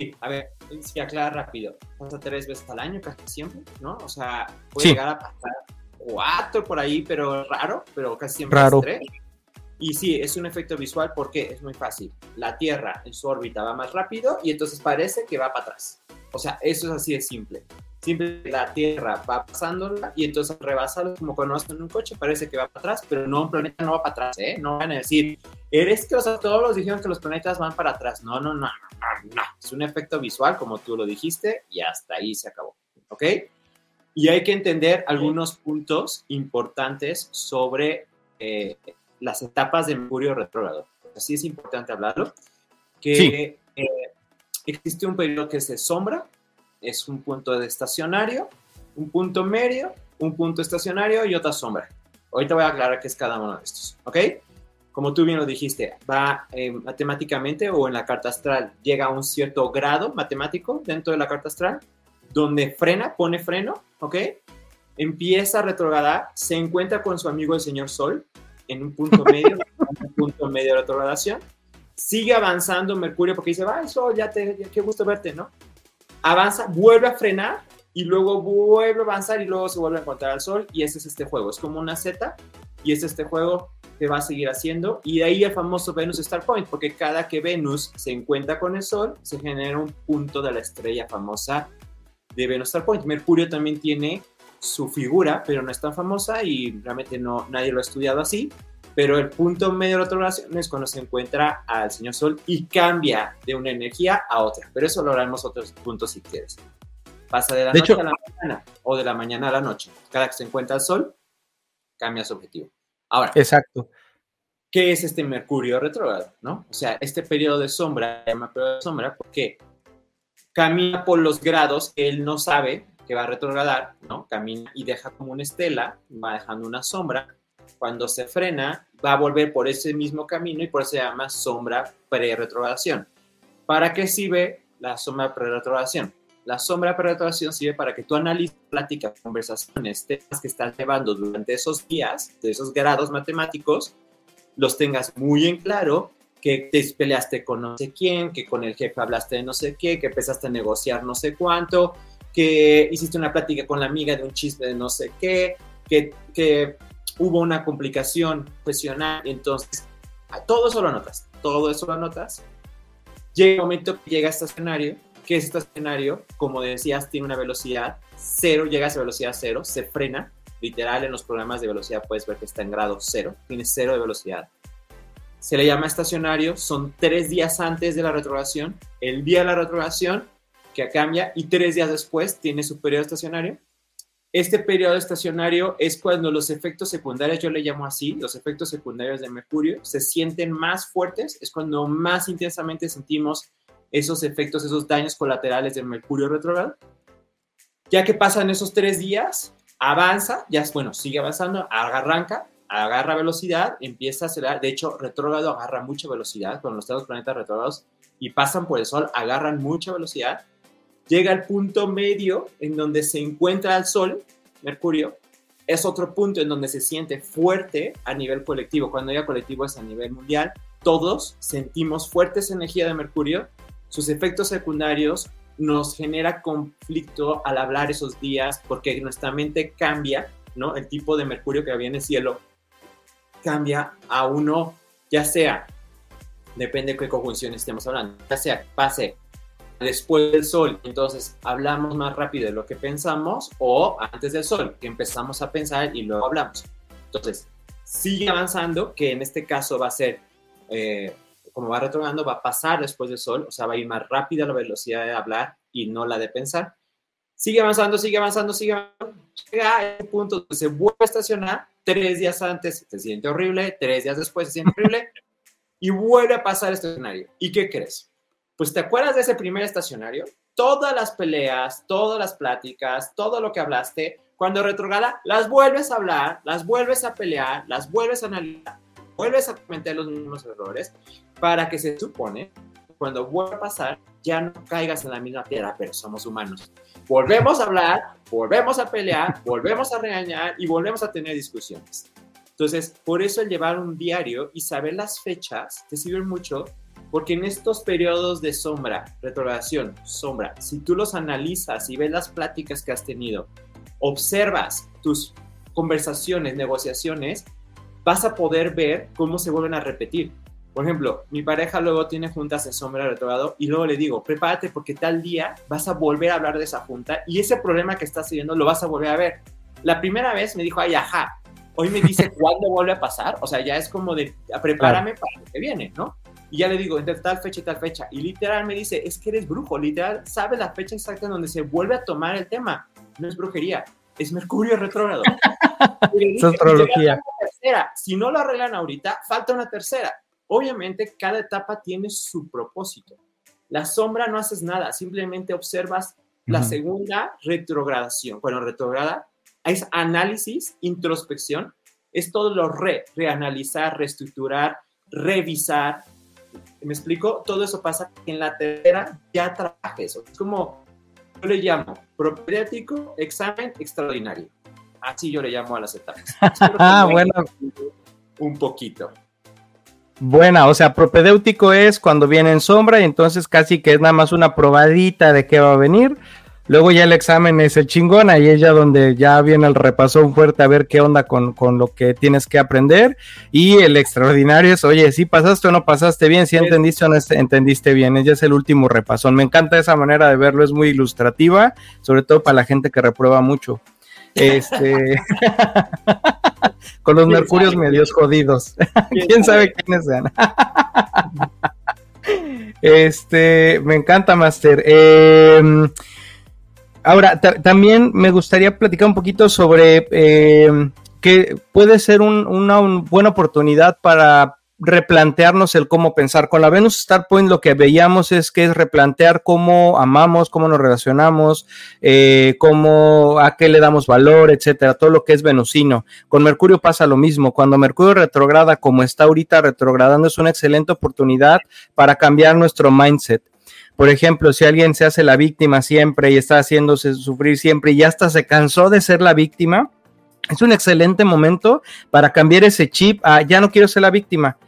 Sí, a ver, si aclara rápido, pasa tres veces al año casi siempre, ¿no? O sea, puede llegar a pasar cuatro por ahí, pero raro, pero casi siempre raro. tres. Y sí, es un efecto visual porque es muy fácil. La Tierra en su órbita va más rápido y entonces parece que va para atrás. O sea, eso es así de simple siempre la Tierra va pasándola y entonces rebasarlo como cuando vas en un coche, parece que va para atrás, pero no, un planeta no va para atrás, ¿eh? No van a decir, eres que, o sea, todos los dijeron que los planetas van para atrás. No, no, no, no, no. Es un efecto visual, como tú lo dijiste, y hasta ahí se acabó, ¿ok? Y hay que entender algunos puntos importantes sobre eh, las etapas de Mercurio retrógrado. Así es importante hablarlo, que eh, existe un periodo que es de sombra, es un punto de estacionario, un punto medio, un punto estacionario y otra sombra. Ahorita voy a aclarar qué es cada uno de estos, ¿ok? Como tú bien lo dijiste, va eh, matemáticamente o en la carta astral llega a un cierto grado matemático dentro de la carta astral, donde frena, pone freno, ¿ok? Empieza a retrogradar, se encuentra con su amigo el señor Sol en un punto medio, el punto medio de retrogradación. Sigue avanzando Mercurio porque dice, va, eso ya te, qué gusto verte, ¿no? Avanza, vuelve a frenar y luego vuelve a avanzar y luego se vuelve a encontrar al Sol y ese es este juego. Es como una Z y es este juego que va a seguir haciendo y de ahí el famoso Venus Star Point, porque cada que Venus se encuentra con el Sol se genera un punto de la estrella famosa de Venus Star Point. Mercurio también tiene su figura, pero no es tan famosa y realmente no, nadie lo ha estudiado así. Pero el punto medio de retrogradación es cuando se encuentra al señor Sol y cambia de una energía a otra. Pero eso lo haremos otros puntos si quieres. Pasa de la noche a la mañana o de la mañana a la noche. Cada que se encuentra el Sol, cambia su objetivo. Ahora. Exacto. ¿Qué es este Mercurio retrógrado? ¿no? O sea, este periodo de sombra, se llama periodo de sombra porque camina por los grados que él no sabe que va a retrogradar, ¿no? Camina y deja como una estela, va dejando una sombra. Cuando se frena, va a volver por ese mismo camino y por eso se llama sombra pre-retrogradación. ¿Para qué sirve la sombra pre-retrogradación? La sombra pre-retrogradación sirve para que tú analices, pláticas, conversaciones, temas que estás llevando durante esos días, de esos grados matemáticos, los tengas muy en claro que te peleaste con no sé quién, que con el jefe hablaste de no sé qué, que empezaste a negociar no sé cuánto, que hiciste una plática con la amiga de un chisme de no sé qué, que, que hubo una complicación profesional, entonces todo eso lo anotas, todo eso lo anotas. Llega el momento que llega a este escenario, que este escenario, como decías, tiene una velocidad cero, llega a esa velocidad cero, se frena, literal en los programas de velocidad puedes ver que está en grado cero, tiene cero de velocidad. Se le llama estacionario, son tres días antes de la retrogradación, el día de la retrogradación que cambia y tres días después tiene su periodo estacionario. Este periodo estacionario es cuando los efectos secundarios, yo le llamo así, los efectos secundarios de Mercurio, se sienten más fuertes, es cuando más intensamente sentimos esos efectos, esos daños colaterales de Mercurio retrógrado. Ya que pasan esos tres días, avanza, ya es bueno, sigue avanzando, arranca, agarra velocidad, empieza a acelerar. De hecho, retrógrado agarra mucha velocidad. Cuando los planetas retrógrados y pasan por el Sol, agarran mucha velocidad llega al punto medio en donde se encuentra el Sol, Mercurio, es otro punto en donde se siente fuerte a nivel colectivo. Cuando diga colectivo es a nivel mundial. Todos sentimos fuertes energía de Mercurio. Sus efectos secundarios nos genera conflicto al hablar esos días porque nuestra mente cambia, ¿no? El tipo de Mercurio que había en el cielo cambia a uno, ya sea, depende de qué conjunción estemos hablando, ya sea pase después del sol, entonces hablamos más rápido de lo que pensamos, o antes del sol, que empezamos a pensar y luego hablamos. Entonces, sigue avanzando, que en este caso va a ser, eh, como va retrogradando, va a pasar después del sol, o sea, va a ir más rápida la velocidad de hablar y no la de pensar. Sigue avanzando, sigue avanzando, sigue avanzando. Llega a ese punto donde se vuelve a estacionar, tres días antes se siente horrible, tres días después se siente horrible, y vuelve a pasar este escenario. ¿Y qué crees? Pues te acuerdas de ese primer estacionario, todas las peleas, todas las pláticas, todo lo que hablaste, cuando retrograda, las vuelves a hablar, las vuelves a pelear, las vuelves a analizar, vuelves a cometer los mismos errores para que se supone, cuando vuelva a pasar, ya no caigas en la misma piedra, pero somos humanos. Volvemos a hablar, volvemos a pelear, volvemos a regañar y volvemos a tener discusiones. Entonces, por eso el llevar un diario y saber las fechas te sirve mucho porque en estos periodos de sombra, retrogradación, sombra, si tú los analizas y ves las pláticas que has tenido, observas tus conversaciones, negociaciones, vas a poder ver cómo se vuelven a repetir. Por ejemplo, mi pareja luego tiene juntas en sombra retrogrado y luego le digo, prepárate porque tal día vas a volver a hablar de esa junta y ese problema que estás teniendo lo vas a volver a ver. La primera vez me dijo, ay, ajá. Hoy me dice cuándo vuelve a pasar. O sea, ya es como de, prepárame para lo que viene, ¿no? Y ya le digo, entre tal fecha y tal fecha. Y literal me dice, es que eres brujo, literal, sabe la fecha exacta en donde se vuelve a tomar el tema. No es brujería, es Mercurio retrógrado. es astrología. Si no lo arreglan ahorita, falta una tercera. Obviamente, cada etapa tiene su propósito. La sombra no haces nada, simplemente observas la segunda retrogradación. Bueno, retrograda es análisis, introspección, es todo lo re, reanalizar, reestructurar, revisar, ¿Me explico? Todo eso pasa en la tercera ya trabaja eso. Es como, yo le llamo propedéutico, examen extraordinario. Así yo le llamo a las etapas. ah, bueno. Un poquito. buena, o sea, propedéutico es cuando viene en sombra y entonces casi que es nada más una probadita de qué va a venir. Luego ya el examen es el chingón, ahí es ya donde ya viene el repasón fuerte a ver qué onda con, lo que tienes que aprender. Y el extraordinario es, oye, si pasaste o no pasaste bien, si entendiste o no entendiste bien, ya es el último repasón. Me encanta esa manera de verlo, es muy ilustrativa, sobre todo para la gente que reprueba mucho. Este, con los mercurios medios jodidos. ¿Quién, sabe quiénes sean? este, me encanta, Master. Eh, Ahora, también me gustaría platicar un poquito sobre eh, que puede ser una buena oportunidad para replantearnos el cómo pensar. Con la Venus Star Point lo que veíamos es que es replantear cómo amamos, cómo nos relacionamos, eh, cómo, a qué le damos valor, etcétera, todo lo que es venusino. Con Mercurio pasa lo mismo. Cuando Mercurio retrograda como está ahorita retrogradando es una excelente oportunidad para cambiar nuestro mindset. Por ejemplo, si alguien se hace la víctima siempre y está haciéndose sufrir siempre y ya hasta se cansó de ser la víctima, es un excelente momento para cambiar ese chip a ya no quiero ser la víctima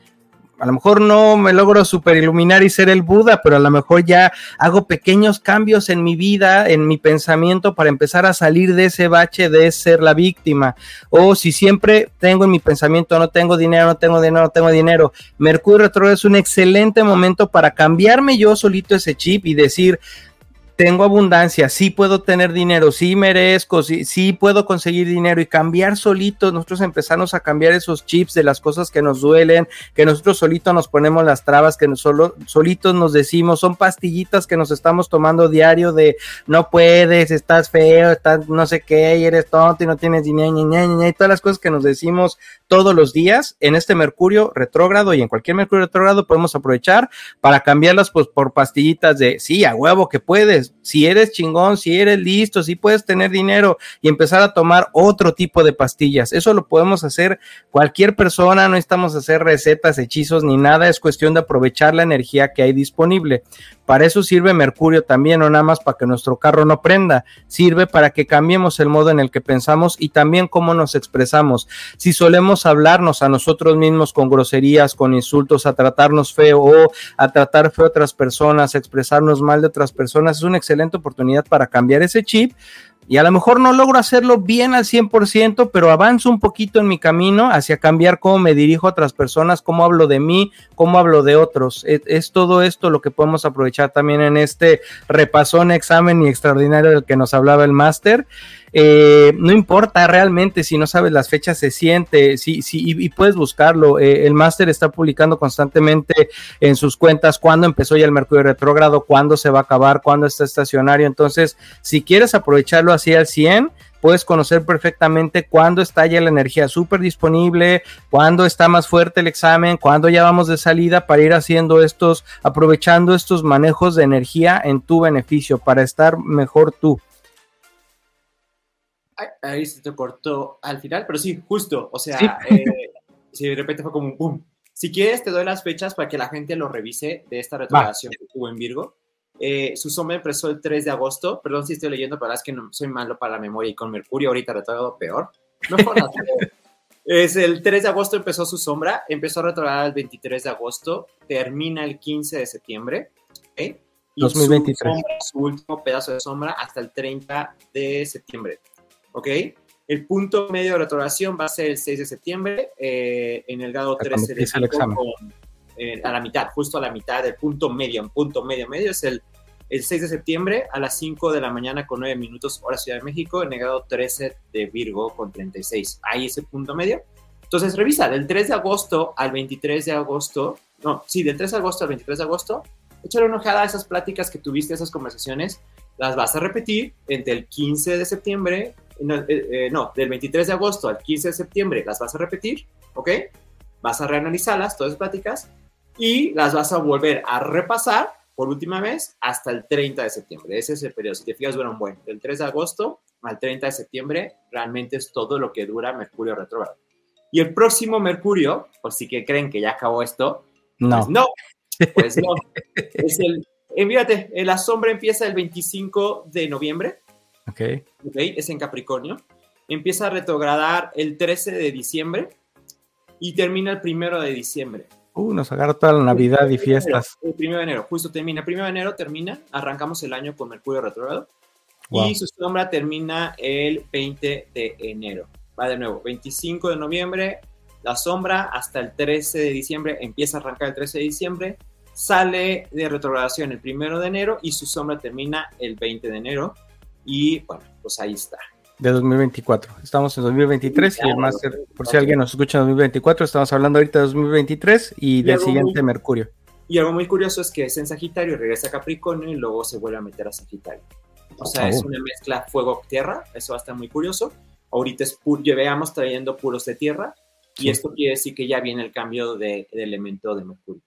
a lo mejor no me logro super iluminar y ser el Buda, pero a lo mejor ya hago pequeños cambios en mi vida, en mi pensamiento para empezar a salir de ese bache de ser la víctima. O si siempre tengo en mi pensamiento no tengo dinero, no tengo dinero, no tengo dinero, Mercurio retrógrado es un excelente momento para cambiarme yo solito ese chip y decir, tengo abundancia, sí puedo tener dinero, sí merezco, sí, sí, puedo conseguir dinero y cambiar solitos, nosotros empezamos a cambiar esos chips de las cosas que nos duelen, que nosotros solitos nos ponemos las trabas, que solo, solitos nos decimos, son pastillitas que nos estamos tomando diario de no puedes, estás feo, estás no sé qué, y eres tonto y no tienes dinero, y todas las cosas que nos decimos todos los días en este Mercurio retrógrado y en cualquier Mercurio retrógrado podemos aprovechar para cambiarlas pues por pastillitas de sí, a huevo que puedes, si eres chingón, si eres listo, si puedes tener dinero y empezar a tomar otro tipo de pastillas. Eso lo podemos hacer cualquier persona, no estamos hacer recetas, hechizos ni nada, es cuestión de aprovechar la energía que hay disponible. Para eso sirve Mercurio también, no nada más para que nuestro carro no prenda, sirve para que cambiemos el modo en el que pensamos y también cómo nos expresamos. Si solemos hablarnos a nosotros mismos con groserías, con insultos, a tratarnos feo o a tratar feo a otras personas, a expresarnos mal de otras personas, es una excelente oportunidad para cambiar ese chip y a lo mejor no logro hacerlo bien al 100%, pero avanzo un poquito en mi camino hacia cambiar cómo me dirijo a otras personas, cómo hablo de mí, cómo hablo de otros. Es, todo esto lo que podemos aprovechar también en este repasón, examen y extraordinario del que nos hablaba el máster. Eh, no importa realmente si no sabes las fechas, se siente, sí, sí, y, puedes buscarlo. Eh, el máster está publicando constantemente en sus cuentas cuándo empezó ya el Mercurio retrógrado, cuándo se va a acabar, cuándo está estacionario. Entonces, si quieres aprovecharlo así al 100, puedes conocer perfectamente cuándo está ya la energía súper disponible, cuándo está más fuerte el examen, cuándo ya vamos de salida para ir haciendo estos, aprovechando estos manejos de energía en tu beneficio, para estar mejor tú ahí se te cortó al final, pero sí, justo, o sea, eh, si de repente fue como un boom. Si quieres, te doy las fechas para que la gente lo revise de esta retrogradación que tuvo en Virgo. Eh, su sombra empezó el 3 de agosto, perdón si estoy leyendo, pero es que no, soy malo para la memoria y con Mercurio ahorita retrogrado peor. Mejor Es el 3 de agosto empezó su sombra, empezó a retrogradar el 23 de agosto, termina el 15 de septiembre. ¿okay? Y 2023. Su, su último pedazo de sombra hasta el 30 de septiembre. ¿Ok? El punto medio de retrogradación va a ser el 6 de septiembre eh, en el grado 13 de eh, a la mitad, justo a la mitad del punto medio, un punto medio medio es el, el 6 de septiembre a las 5 de la mañana con 9 minutos hora Ciudad de México en el grado 13 de Virgo con 36. Ahí ese punto medio. Entonces revisa, del 3 de agosto al 23 de agosto, no, sí, del 3 de agosto al 23 de agosto, échale una ojeada a esas pláticas que tuviste, esas conversaciones, las vas a repetir entre el 15 de septiembre eh, eh, no, del 23 de agosto al 15 de septiembre las vas a repetir, ¿ok? Vas a reanalizarlas, todas las pláticas, y las vas a volver a repasar por última vez hasta el 30 de septiembre. Ese es el periodo. Si te fijas, dura un buen. Del 3 de agosto al 30 de septiembre realmente es todo lo que dura Mercurio retrógrado. Y el próximo Mercurio, por si que creen que ya acabó esto, no. Pues no, pues no. es el, eh, la sombra empieza el 25 de noviembre Ok. Es en Capricornio. Empieza a retrogradar el 13 de diciembre y termina el 1 de diciembre. Uh, nos agarra toda la Navidad y fiestas. el primero de enero, justo termina. El primero de enero termina, arrancamos el año con Mercurio retrógrado. Y su sombra termina el 20 de enero. Va de nuevo, 25 de noviembre, la sombra hasta el 13 de diciembre, empieza a arrancar el 13 de diciembre, sale de retrogradación el 1 de enero y su sombra termina el 20 de enero. Y bueno, pues ahí está. De 2024. Estamos en 2023 y el máster, por si alguien nos escucha en 2024, estamos hablando ahorita de 2023 y, del siguiente Mercurio. Y algo muy curioso es que es en Sagitario, regresa a Capricornio y luego se vuelve a meter a Sagitario. O sea, es oh. una mezcla fuego-tierra, eso va a estar muy curioso. Ahorita es llevamos trayendo puros de tierra y esto quiere decir que ya viene el cambio de, de elemento de Mercurio.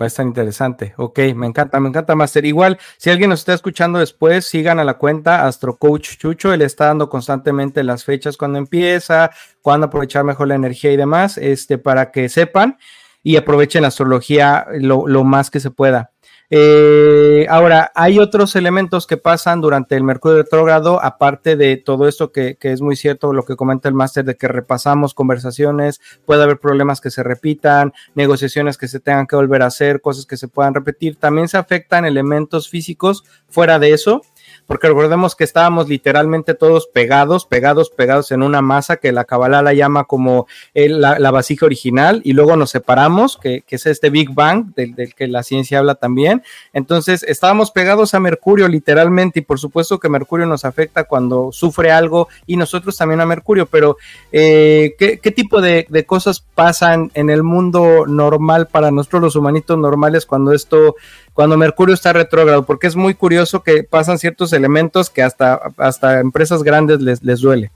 Va a estar interesante. Ok, me encanta, me encanta Master. Igual, si alguien nos está escuchando después, sigan a la cuenta Astro Coach Chucho. Él está dando constantemente las fechas cuando empieza, cuándo aprovechar mejor la energía y demás, este, para que sepan y aprovechen la astrología lo, lo más que se pueda. Eh, ahora, hay otros elementos que pasan durante el Mercurio retrógrado, aparte de todo esto que, es muy cierto, lo que comenta el máster de que repasamos conversaciones, puede haber problemas que se repitan, negociaciones que se tengan que volver a hacer, cosas que se puedan repetir. También se afectan elementos físicos fuera de eso porque recordemos que estábamos literalmente todos pegados, pegados, pegados en una masa que la Kabbalah la llama como la, vasija original y luego nos separamos, que, es este Big Bang del, que la ciencia habla también. Entonces estábamos pegados a Mercurio literalmente y por supuesto que Mercurio nos afecta cuando sufre algo y nosotros también a Mercurio, pero eh, ¿qué, tipo de, de cosas pasan en el mundo normal para nosotros los humanitos normales cuando esto cuando Mercurio está retrógrado, porque es muy curioso que pasan ciertos elementos que hasta, hasta empresas grandes les, les duele.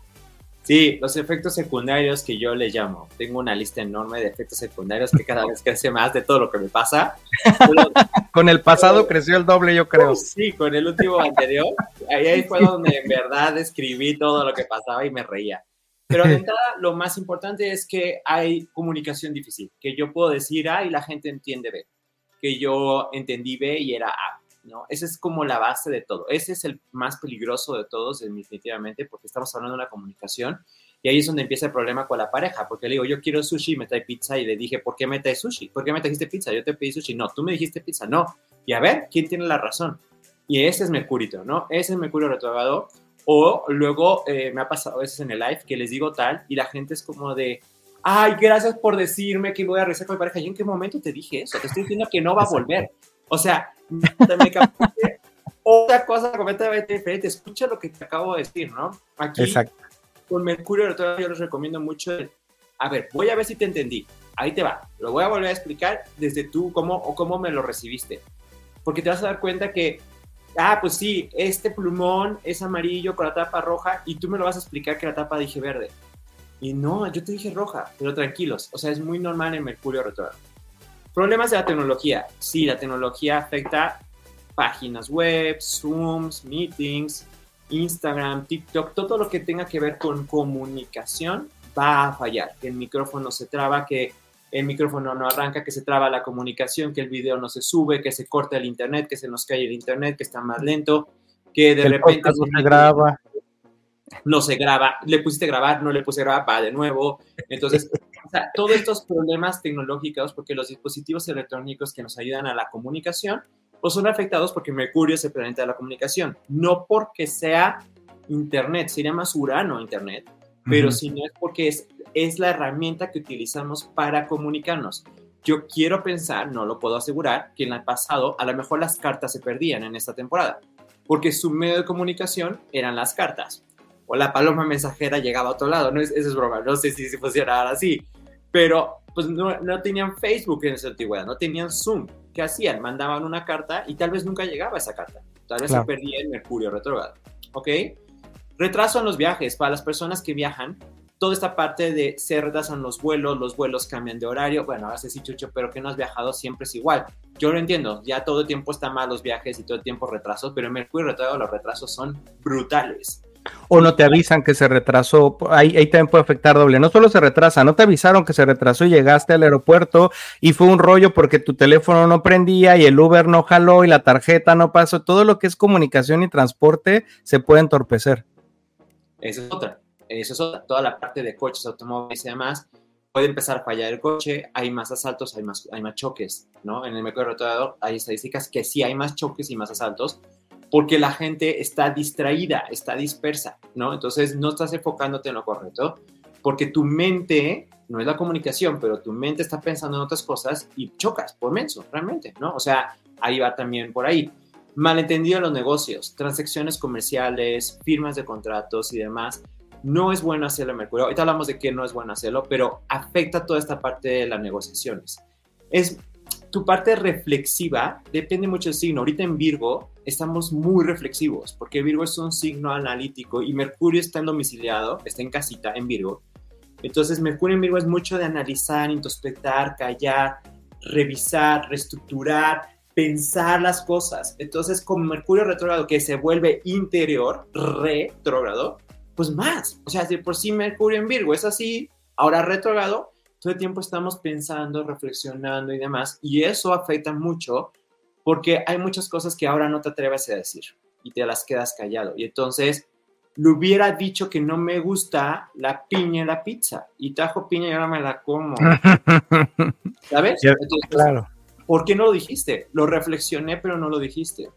Sí, los efectos secundarios que yo le llamo. Tengo una lista enorme de efectos secundarios que cada vez crece más de todo lo que me pasa. con el pasado creció el doble, yo creo. sí, con el último anterior. Ahí, fue donde en verdad escribí todo lo que pasaba y me reía. Pero de entrada, lo más importante es que hay comunicación difícil, que yo puedo decir A y la gente entiende B que yo entendí B y era A. ¿no? Esa es como la base de todo. Ese es el más peligroso de todos, definitivamente, porque estamos hablando de una comunicación y ahí es donde empieza el problema con la pareja, porque le digo, yo quiero sushi, me trae pizza y le dije, ¿por qué me trae sushi? ¿Por qué me trajiste pizza? Yo te pedí sushi. No, tú me dijiste pizza. No. Y a ver, ¿quién tiene la razón? Y ese es Mercurio, ¿no? Ese es Mercurio retrogrado. O luego eh, me ha pasado a veces en el live que les digo tal y la gente es como de, ay, gracias por decirme que voy a rezar con mi pareja. ¿Y en qué momento te dije eso? Te estoy diciendo que no va a volver. O sea, me otra cosa completamente diferente. Escucha lo que te acabo de decir, ¿no? Aquí, Exacto. con Mercurio yo les recomiendo mucho. a ver, voy a ver si te entendí. Ahí te va. Lo voy a volver a explicar desde tú cómo o cómo me lo recibiste. Porque te vas a dar cuenta que, ah, pues sí, este plumón es amarillo con la tapa roja y tú me lo vas a explicar que la tapa dije verde. Y no, yo te dije roja, pero tranquilos, o sea, es muy normal en Mercurio retrógrado. Problemas de la tecnología. Sí, la tecnología afecta páginas web, Zooms, meetings, Instagram, TikTok, todo lo que tenga que ver con comunicación va a fallar. Que el micrófono se traba, que el micrófono no arranca, que se traba la comunicación, que el video no se sube, que se corta el internet, que se nos cae el internet, que está más lento, que de repente no se graba no se graba, le pusiste grabar, no le puse grabar, va de nuevo. Entonces, o sea, todos estos problemas tecnológicos, porque los dispositivos electrónicos que nos ayudan a la comunicación, pues son afectados porque Mercurio es el planeta de la comunicación, no porque sea Internet, sería más Urano Internet, pero si no es porque es, es la herramienta que utilizamos para comunicarnos. Yo quiero pensar, no lo puedo asegurar, que en el pasado a lo mejor las cartas se perdían en esta temporada, porque su medio de comunicación eran las cartas o la paloma mensajera llegaba a otro lado, ¿no? Eso es broma, no sé si, si funcionara así, pero pues no, no, tenían Facebook en esa antigüedad, no tenían Zoom. ¿Qué hacían? Mandaban una carta y tal vez nunca llegaba esa carta. Tal vez se perdía el Mercurio retrógrado. ¿Ok? Retraso en los viajes. Para las personas que viajan, toda esta parte de se retrasan los vuelos, los vuelos cambian de horario. Bueno, ahora sí, Chucho, pero que no has viajado siempre es igual. Yo lo entiendo, ya todo el tiempo está mal los viajes y todo el tiempo retrasos, pero en Mercurio retrógrado los retrasos son brutales o no te avisan que se retrasó, ahí, ahí, también puede afectar doble. No solo se retrasa, no te avisaron que se retrasó y llegaste al aeropuerto y fue un rollo porque tu teléfono no prendía y el Uber no jaló y la tarjeta no pasó. Todo lo que es comunicación y transporte se puede entorpecer. Esa es otra, esa es otra. Toda la parte de coches, automóviles y demás puede empezar a fallar el coche, hay más asaltos, hay más, hay más choques, ¿no? En el mercado retrógrado hay estadísticas que sí hay más choques y más asaltos porque la gente está distraída, está dispersa, ¿no? Entonces no estás enfocándote en lo correcto porque tu mente, no es la comunicación, pero tu mente está pensando en otras cosas y chocas por menso, realmente, ¿no? O sea, ahí va también por ahí. Malentendido en los negocios, transacciones comerciales, firmas de contratos y demás. No es bueno hacerlo Mercurio. Ahorita hablamos de que no es bueno hacerlo, pero afecta toda esta parte de las negociaciones. Es tu parte reflexiva depende mucho del signo. Ahorita en Virgo estamos muy reflexivos, porque Virgo es un signo analítico y Mercurio está en domiciliado, está en casita en Virgo. Entonces, Mercurio en Virgo es mucho de analizar, introspectar, callar, revisar, reestructurar, pensar las cosas. Entonces, con Mercurio retrógrado que se vuelve interior, retrógrado, pues más. O sea, si por sí Mercurio en Virgo es así, ahora retrógrado, todo el tiempo estamos pensando, reflexionando y demás, y eso afecta mucho porque hay muchas cosas que ahora no te atreves a decir y te las quedas callado. Y entonces le hubiera dicho que no me gusta la piña en la pizza y tajo piña y ahora me la como. ¿Sabes? claro. ¿Por qué no lo dijiste? Lo reflexioné, pero no lo dijiste.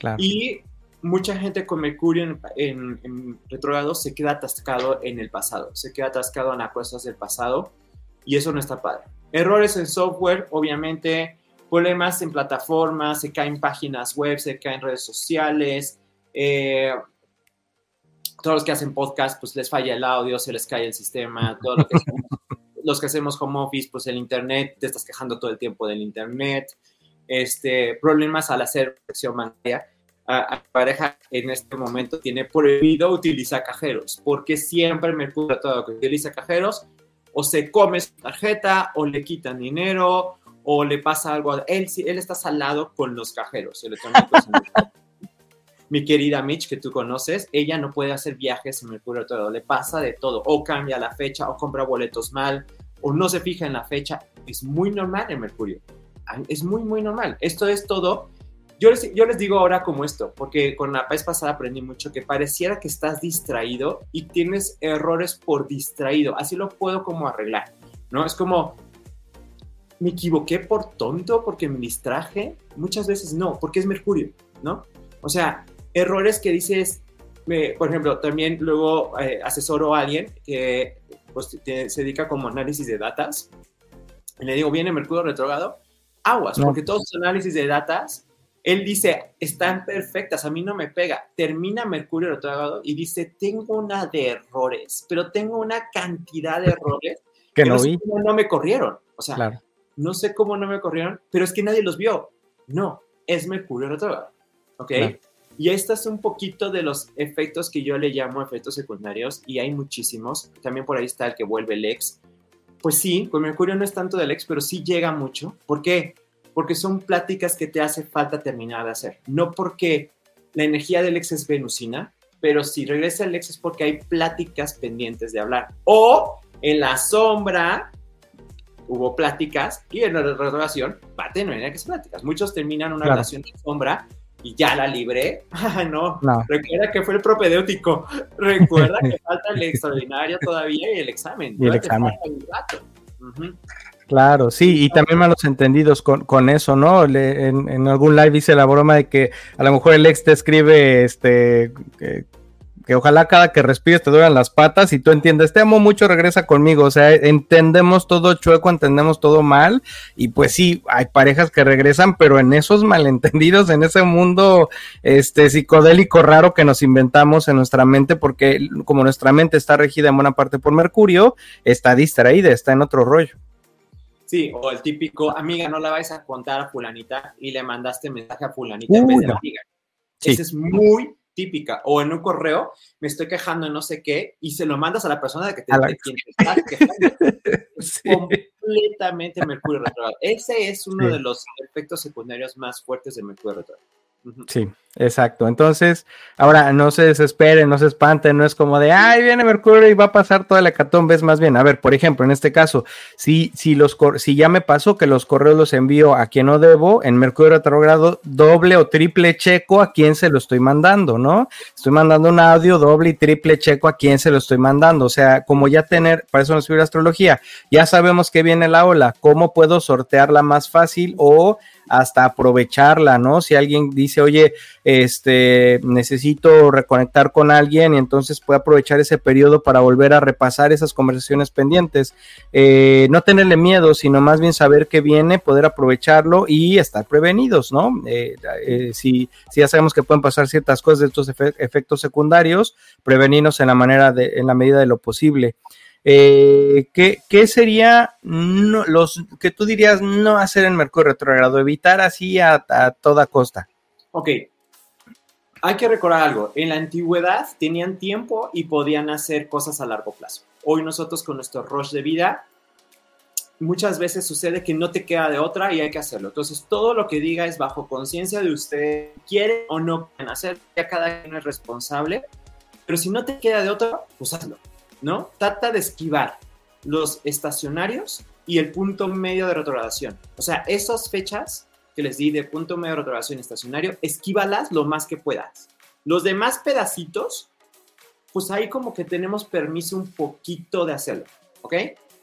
Claro. Y mucha gente con Mercurio en, en, en retrogrado se queda atascado en el pasado, se queda atascado en las cosas del pasado y eso no está padre. Errores en software, obviamente, problemas en plataformas, se caen páginas web, se caen redes sociales. Eh, todos los que hacen podcast, pues les falla el audio, se les cae el sistema. Todos los que hacemos home office, pues el internet, te estás quejando todo el tiempo del internet. Este, problemas al hacer conexión bancaria. A, pareja en este momento tiene prohibido utilizar cajeros, porque siempre me Mercurio todo que utiliza cajeros o se come su tarjeta o le quitan dinero o le pasa algo. A él, él está salado con los cajeros Mi querida Mitch, que tú conoces, ella no puede hacer viajes en Mercurio todo, le pasa de todo, o cambia la fecha, o compra boletos mal, o no se fija en la fecha. Es muy normal en Mercurio. Es muy, muy normal. Esto es todo yo les, yo les, digo ahora como esto, porque con la vez pasada aprendí mucho que pareciera que estás distraído y tienes errores por distraído. Así lo puedo como arreglar, ¿no? Es como, me equivoqué por tonto porque me distraje. Muchas veces no, porque es Mercurio, ¿no? O sea, errores que dices, por ejemplo, también luego eh, asesoro a alguien que pues, se dedica como análisis de datas. Y le digo, viene Mercurio retrogrado, aguas, porque todos los análisis de datas él dice, están perfectas, a mí no me pega. Termina Mercurio retrógrado y dice, tengo una de errores, pero tengo una cantidad de errores que, no, vi. no me corrieron. O sea, no sé cómo no me corrieron, pero es que nadie los vio. No, es Mercurio retrógrado. ¿Ok? Y esto es un poquito de los efectos que yo le llamo efectos secundarios y hay muchísimos. También por ahí está el que vuelve el ex. Pues sí, con Mercurio no es tanto del ex, pero sí llega mucho. ¿Por qué? Porque son pláticas que te hace falta terminar de hacer. No porque la energía del ex es venusina, pero si regresa el ex es porque hay pláticas pendientes de hablar. O en la sombra hubo pláticas y en la relación va a tener que pláticas. Muchos terminan una relación de sombra y ya la libré. Ah, no. recuerda que fue el propedéutico. Recuerda que falta el extraordinario todavía y el examen. Y el examen. Claro, sí, y también malos entendidos con, con eso, ¿no? en, algún live hice la broma de que a lo mejor el ex te escribe, este, que, ojalá cada que respires te duelan las patas y tú entiendes, te amo mucho, regresa conmigo, o sea, entendemos todo chueco, entendemos todo mal, y pues sí, hay parejas que regresan, pero en esos malentendidos, en ese mundo, este, psicodélico raro que nos inventamos en nuestra mente, porque como nuestra mente está regida en buena parte por Mercurio, está distraída, está en otro rollo. Sí, o el típico, amiga, no la vais a contar a fulanita y le mandaste mensaje a fulanita en vez de la amiga. Esa es muy típica. O en un correo, me estoy quejando de no sé qué y se lo mandas a la persona de que te, quien te estás quejando. completamente Mercurio retrógrado. Ese es uno de los efectos secundarios más fuertes de Mercurio retrógrado. Sí, exacto. Entonces, ahora no se desesperen, no se espanten, no es como de, ay, viene Mercurio y va a pasar toda la hecatombe, es más bien, a ver, por ejemplo, en este caso, si, si, los, si ya me pasó que los correos los envío a quien no debo, en Mercurio retrogrado, doble o triple checo a quien se lo estoy mandando, ¿no? Estoy mandando un audio doble y triple checo a quien se lo estoy mandando, o sea, como ya tener, para eso nos sirve la astrología, ya sabemos que viene la ola, ¿cómo puedo sortearla más fácil o hasta aprovecharla, ¿no? Si alguien dice, oye, este, necesito reconectar con alguien y entonces puede aprovechar ese periodo para volver a repasar esas conversaciones pendientes. Eh, no tenerle miedo, sino más bien saber que viene, poder aprovecharlo y estar prevenidos, ¿no? Eh, eh, si, si, ya sabemos que pueden pasar ciertas cosas de estos efectos secundarios, prevenirnos en la manera de, en la medida de lo posible. Eh, ¿qué, sería los que tú dirías no hacer en Mercurio retrogrado? Evitar así a, toda costa. Ok. Hay que recordar algo. En la antigüedad tenían tiempo y podían hacer cosas a largo plazo. Hoy nosotros con nuestro rush de vida, muchas veces sucede que no te queda de otra y hay que hacerlo. Entonces, todo lo que diga es bajo conciencia de usted, quiere o no quieren hacer, ya cada uno es responsable. Pero si no te queda de otra, pues. ¿no? Trata de esquivar los estacionarios y el punto medio de retrogradación. O sea, esas fechas que les di de punto medio y estacionario, esquívalas lo más que puedas. Los demás pedacitos, pues ahí como que tenemos permiso un poquito de hacerlo, ¿ok?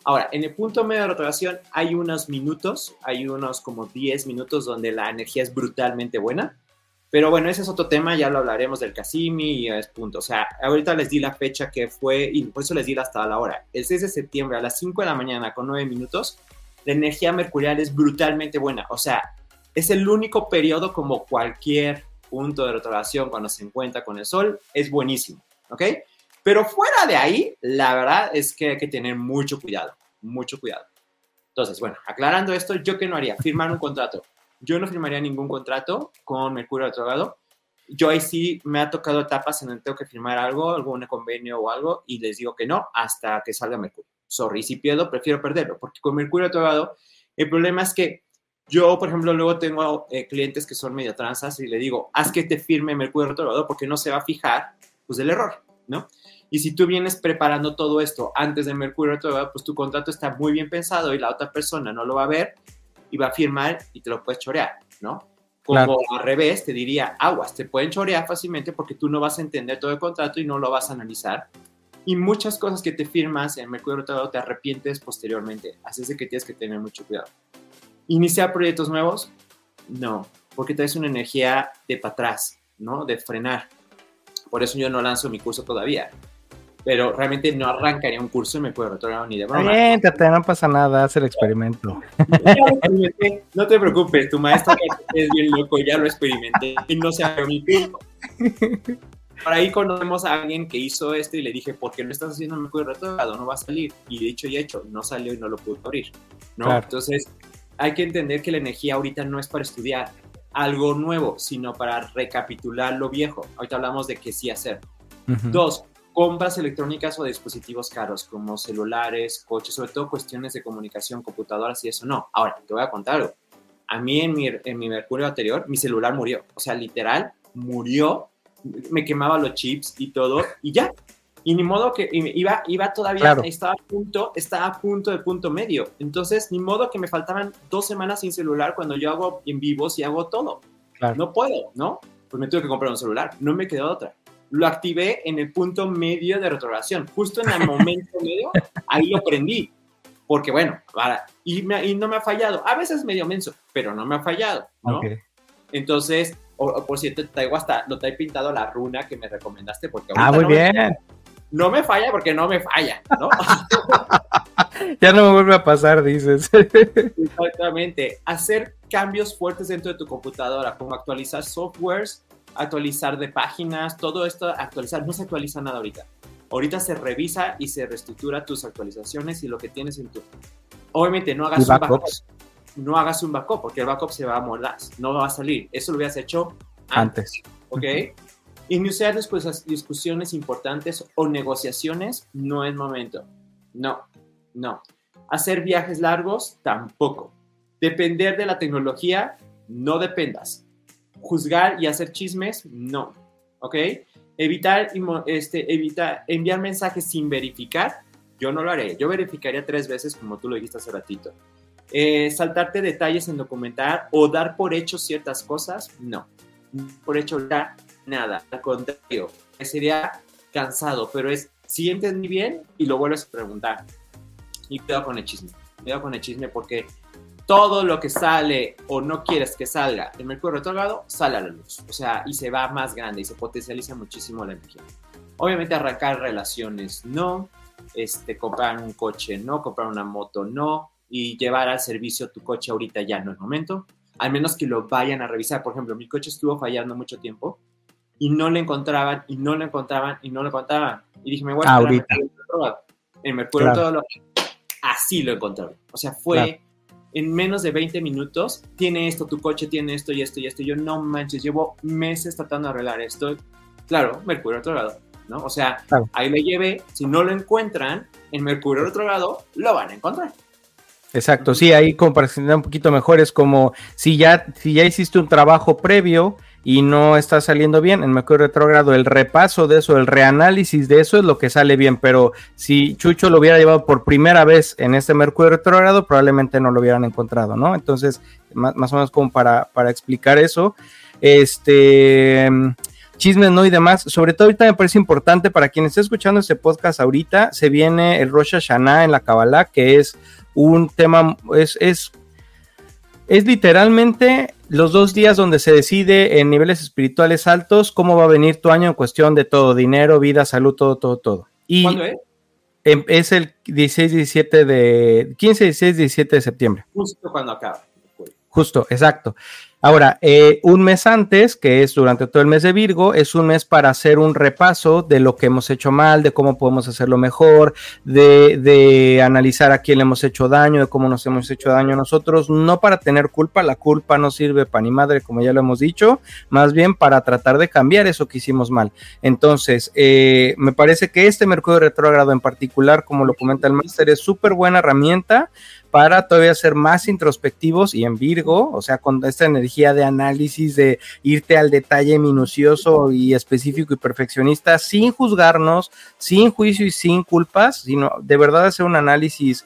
Ahora, en el punto medio de retrogradación hay unos minutos, hay unos como 10 minutos donde la energía es brutalmente buena pero bueno, ese es otro tema, ya lo hablaremos del Casimi y es punto. O sea, ahorita les di la fecha que fue, y por eso les di hasta la hora. El 6 de septiembre a las 5 de la mañana con 9 minutos, la energía mercurial es brutalmente buena. O sea, es el único periodo como cualquier punto de retrogradación cuando se encuentra con el Sol, es buenísimo, ¿ok? Pero fuera de ahí, la verdad es que hay que tener mucho cuidado, mucho cuidado. Entonces, bueno, aclarando esto, ¿yo qué no haría? Firmar un contrato. Yo no firmaría ningún contrato con Mercurio retrogrado. Yo ahí sí me ha tocado etapas en donde tengo que firmar algo, algún convenio o algo, y les digo que no hasta que salga Mercurio. Sorry, si pierdo, prefiero perderlo, porque con Mercurio retrogrado, el problema es que yo, por ejemplo, luego tengo eh, clientes que son medio transas y le digo, haz que te firme Mercurio retrogrado porque no se va a fijar, pues, del error, ¿no? Y si tú vienes preparando todo esto antes de Mercurio retrogrado, pues tu contrato está muy bien pensado y la otra persona no lo va a ver y va a firmar y te lo puedes chorear, ¿no? Como al revés, te diría, aguas, te pueden chorear fácilmente porque tú no vas a entender todo el contrato y no lo vas a analizar. Y muchas cosas que te firmas en Mercurio Retrogrado te arrepientes posteriormente. Así es de que tienes que tener mucho cuidado. ¿Iniciar proyectos nuevos? No, porque traes una energía de para atrás, ¿no? De frenar. Por eso yo no lanzo mi curso todavía pero realmente no arrancaría un curso y me puedo retornar ni de broma. no pasa nada, haz el experimento. No te preocupes, tu maestro es bien loco, ya lo experimenté y no se haga mi curso. Por ahí conocemos a alguien que hizo esto y le dije, ¿por qué no estás haciendo un curso retrogrado? No va a salir. Y de hecho y hecho, no salió y no lo pudo abrir. ¿no? Entonces, hay que entender que la energía ahorita no es para estudiar algo nuevo, sino para recapitular lo viejo. Ahorita hablamos de qué sí hacer. Dos, compras electrónicas o dispositivos caros como celulares, coches, sobre todo cuestiones de comunicación, computadoras y eso no. Ahora, te voy a contar algo. A mí en mi, en mi Mercurio anterior, mi celular murió. O sea, literal, murió. Me quemaba los chips y todo y ya. Y ni modo que iba, iba todavía, estaba a punto, estaba a punto de punto medio. Entonces, ni modo que me faltaban dos semanas sin celular cuando yo hago en vivos y hago todo. No puedo, ¿no? Pues me tuve que comprar un celular. No me quedó otra lo activé en el punto medio de retrogradación, justo en el momento medio, ahí lo prendí, porque bueno, para, y, no me ha fallado, a veces medio menso, pero no me ha fallado, ¿no? Entonces, por cierto, traigo hasta, lo traigo pintado la runa que me recomendaste, porque ah, muy bien. No me falla porque no me falla, ¿no? ya no me vuelve a pasar, dices. Exactamente. Hacer cambios fuertes dentro de tu computadora, como actualizar softwares, actualizar de páginas, todo esto, actualizar, no se actualiza nada ahorita. Ahorita se revisa y se reestructura tus actualizaciones y lo que tienes en tu... Obviamente no hagas un backup. No hagas un backup porque el backup se va a moldar, no va a salir. Eso lo hubieras hecho antes. ¿Ok? Iniciar después discusiones importantes o negociaciones no es momento. No, no. Hacer viajes largos tampoco. Depender de la tecnología, no dependas juzgar y hacer chismes, no, ¿ok? Evitar, este, evitar enviar mensajes sin verificar, yo no lo haré. Yo verificaría tres veces, como tú lo dijiste hace ratito. Eh, saltarte detalles en documentar o dar por hecho ciertas cosas, no. Por hecho, ya nada. Al contrario, sería cansado, pero es si entendí bien y lo vuelves a preguntar. Y cuidado con el chisme. Cuidado con el chisme porque todo lo que sale o no quieres que salga en Mercurio retrógrado sale a la luz. O sea, y se va más grande y se potencializa muchísimo la energía. Obviamente arrancar relaciones no, este, comprar un coche no, comprar una moto no, y llevar al servicio tu coche ahorita ya no es momento, al menos que lo vayan a revisar. Por ejemplo, mi coche estuvo fallando mucho tiempo y no le encontraban y no lo encontraban y no lo encontraban. Y dije, me voy a ahorita. En Mercurio todo lo... Así lo encontraron. O sea, fue en menos de 20 minutos, tiene esto, tu coche tiene esto y esto y esto. Y yo, no manches, llevo meses tratando de arreglar esto. Claro, Mercurio otro lado, ¿no? O sea, ahí le llevé, si no lo encuentran, en Mercurio otro lado, lo van a encontrar. Exacto, sí, ahí comparación un poquito mejor es como si ya, si ya hiciste un trabajo previo y no está saliendo bien en Mercurio retrógrado, el repaso de eso, el reanálisis de eso es lo que sale bien, pero si Chucho lo hubiera llevado por primera vez en este Mercurio retrógrado, probablemente no lo hubieran encontrado, ¿no? Entonces, más, más o menos como para, para explicar eso, este chismes no y demás. Sobre todo ahorita me parece importante para quien esté escuchando este podcast ahorita, se viene el Rosh Hashanah en la Kabbalah, que es un tema, es, es, es literalmente los dos días donde se decide en niveles espirituales altos cómo va a venir tu año en cuestión de todo, dinero, vida, salud, todo, todo, todo. Y ¿Cuándo es? Em, es el 16, 17 de, 15, 16, 17 de septiembre. Justo cuando acaba. Justo, exacto. Ahora, eh, un mes antes, que es durante todo el mes de Virgo, es un mes para hacer un repaso de lo que hemos hecho mal, de cómo podemos hacerlo mejor, de, de, analizar a quién le hemos hecho daño, de cómo nos hemos hecho daño nosotros, no para tener culpa, la culpa no sirve para ni madre, como ya lo hemos dicho, más bien para tratar de cambiar eso que hicimos mal. Entonces, eh, me parece que este Mercurio retrógrado en particular, como lo comenta el máster, es súper buena herramienta para todavía ser más introspectivos y en Virgo, o sea, con esta energía de análisis, de irte al detalle minucioso y específico y perfeccionista, sin juzgarnos, sin juicio y sin culpas, sino de verdad hacer un análisis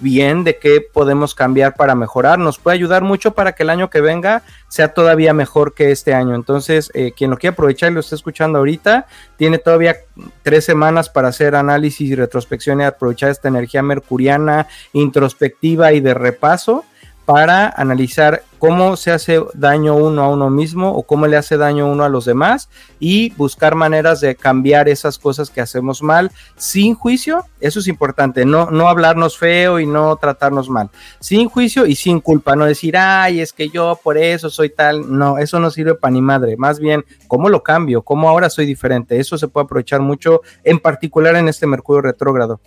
bien de qué podemos cambiar para mejorar. Nos puede ayudar mucho para que el año que venga sea todavía mejor que este año. Entonces, eh, quien lo quiera aprovechar y lo está escuchando ahorita, tiene todavía tres semanas para hacer análisis y retrospección y aprovechar esta energía mercuriana, introspectiva y de repaso para analizar cómo se hace daño uno a uno mismo o cómo le hace daño uno a los demás y buscar maneras de cambiar esas cosas que hacemos mal sin juicio. Eso es importante, no, no hablarnos feo y no tratarnos mal. Sin juicio y sin culpa, no decir, ay, es que yo por eso soy tal. No, eso no sirve para ni madre. Más bien, ¿cómo lo cambio? ¿Cómo ahora soy diferente? Eso se puede aprovechar mucho, en particular en este Mercurio retrógrado.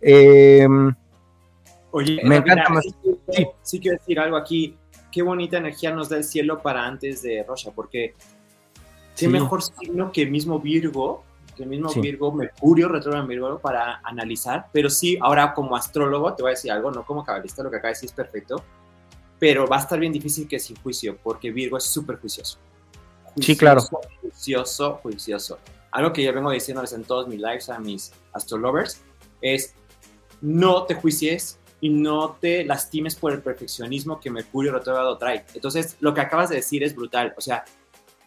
Eh, Oye, me encanta más. Sí, sí, quiero decir algo aquí. Qué bonita energía nos da el cielo para antes de Rocha, porque qué mejor signo que mismo Virgo, que mismo Virgo, Mercurio, retrógrado en Virgo, para analizar. Pero sí, ahora como astrólogo te voy a decir algo, no como cabalista, lo que acaba de decir es perfecto, pero va a estar bien difícil que sin juicio, porque Virgo es súper juicioso. Sí, claro. Juicioso, juicioso. Algo que yo vengo diciéndoles en todos mis lives a mis astrolovers es no te juicies, y no te lastimes por el perfeccionismo que Mercurio retrógrado trae. Entonces, lo que acabas de decir es brutal. O sea,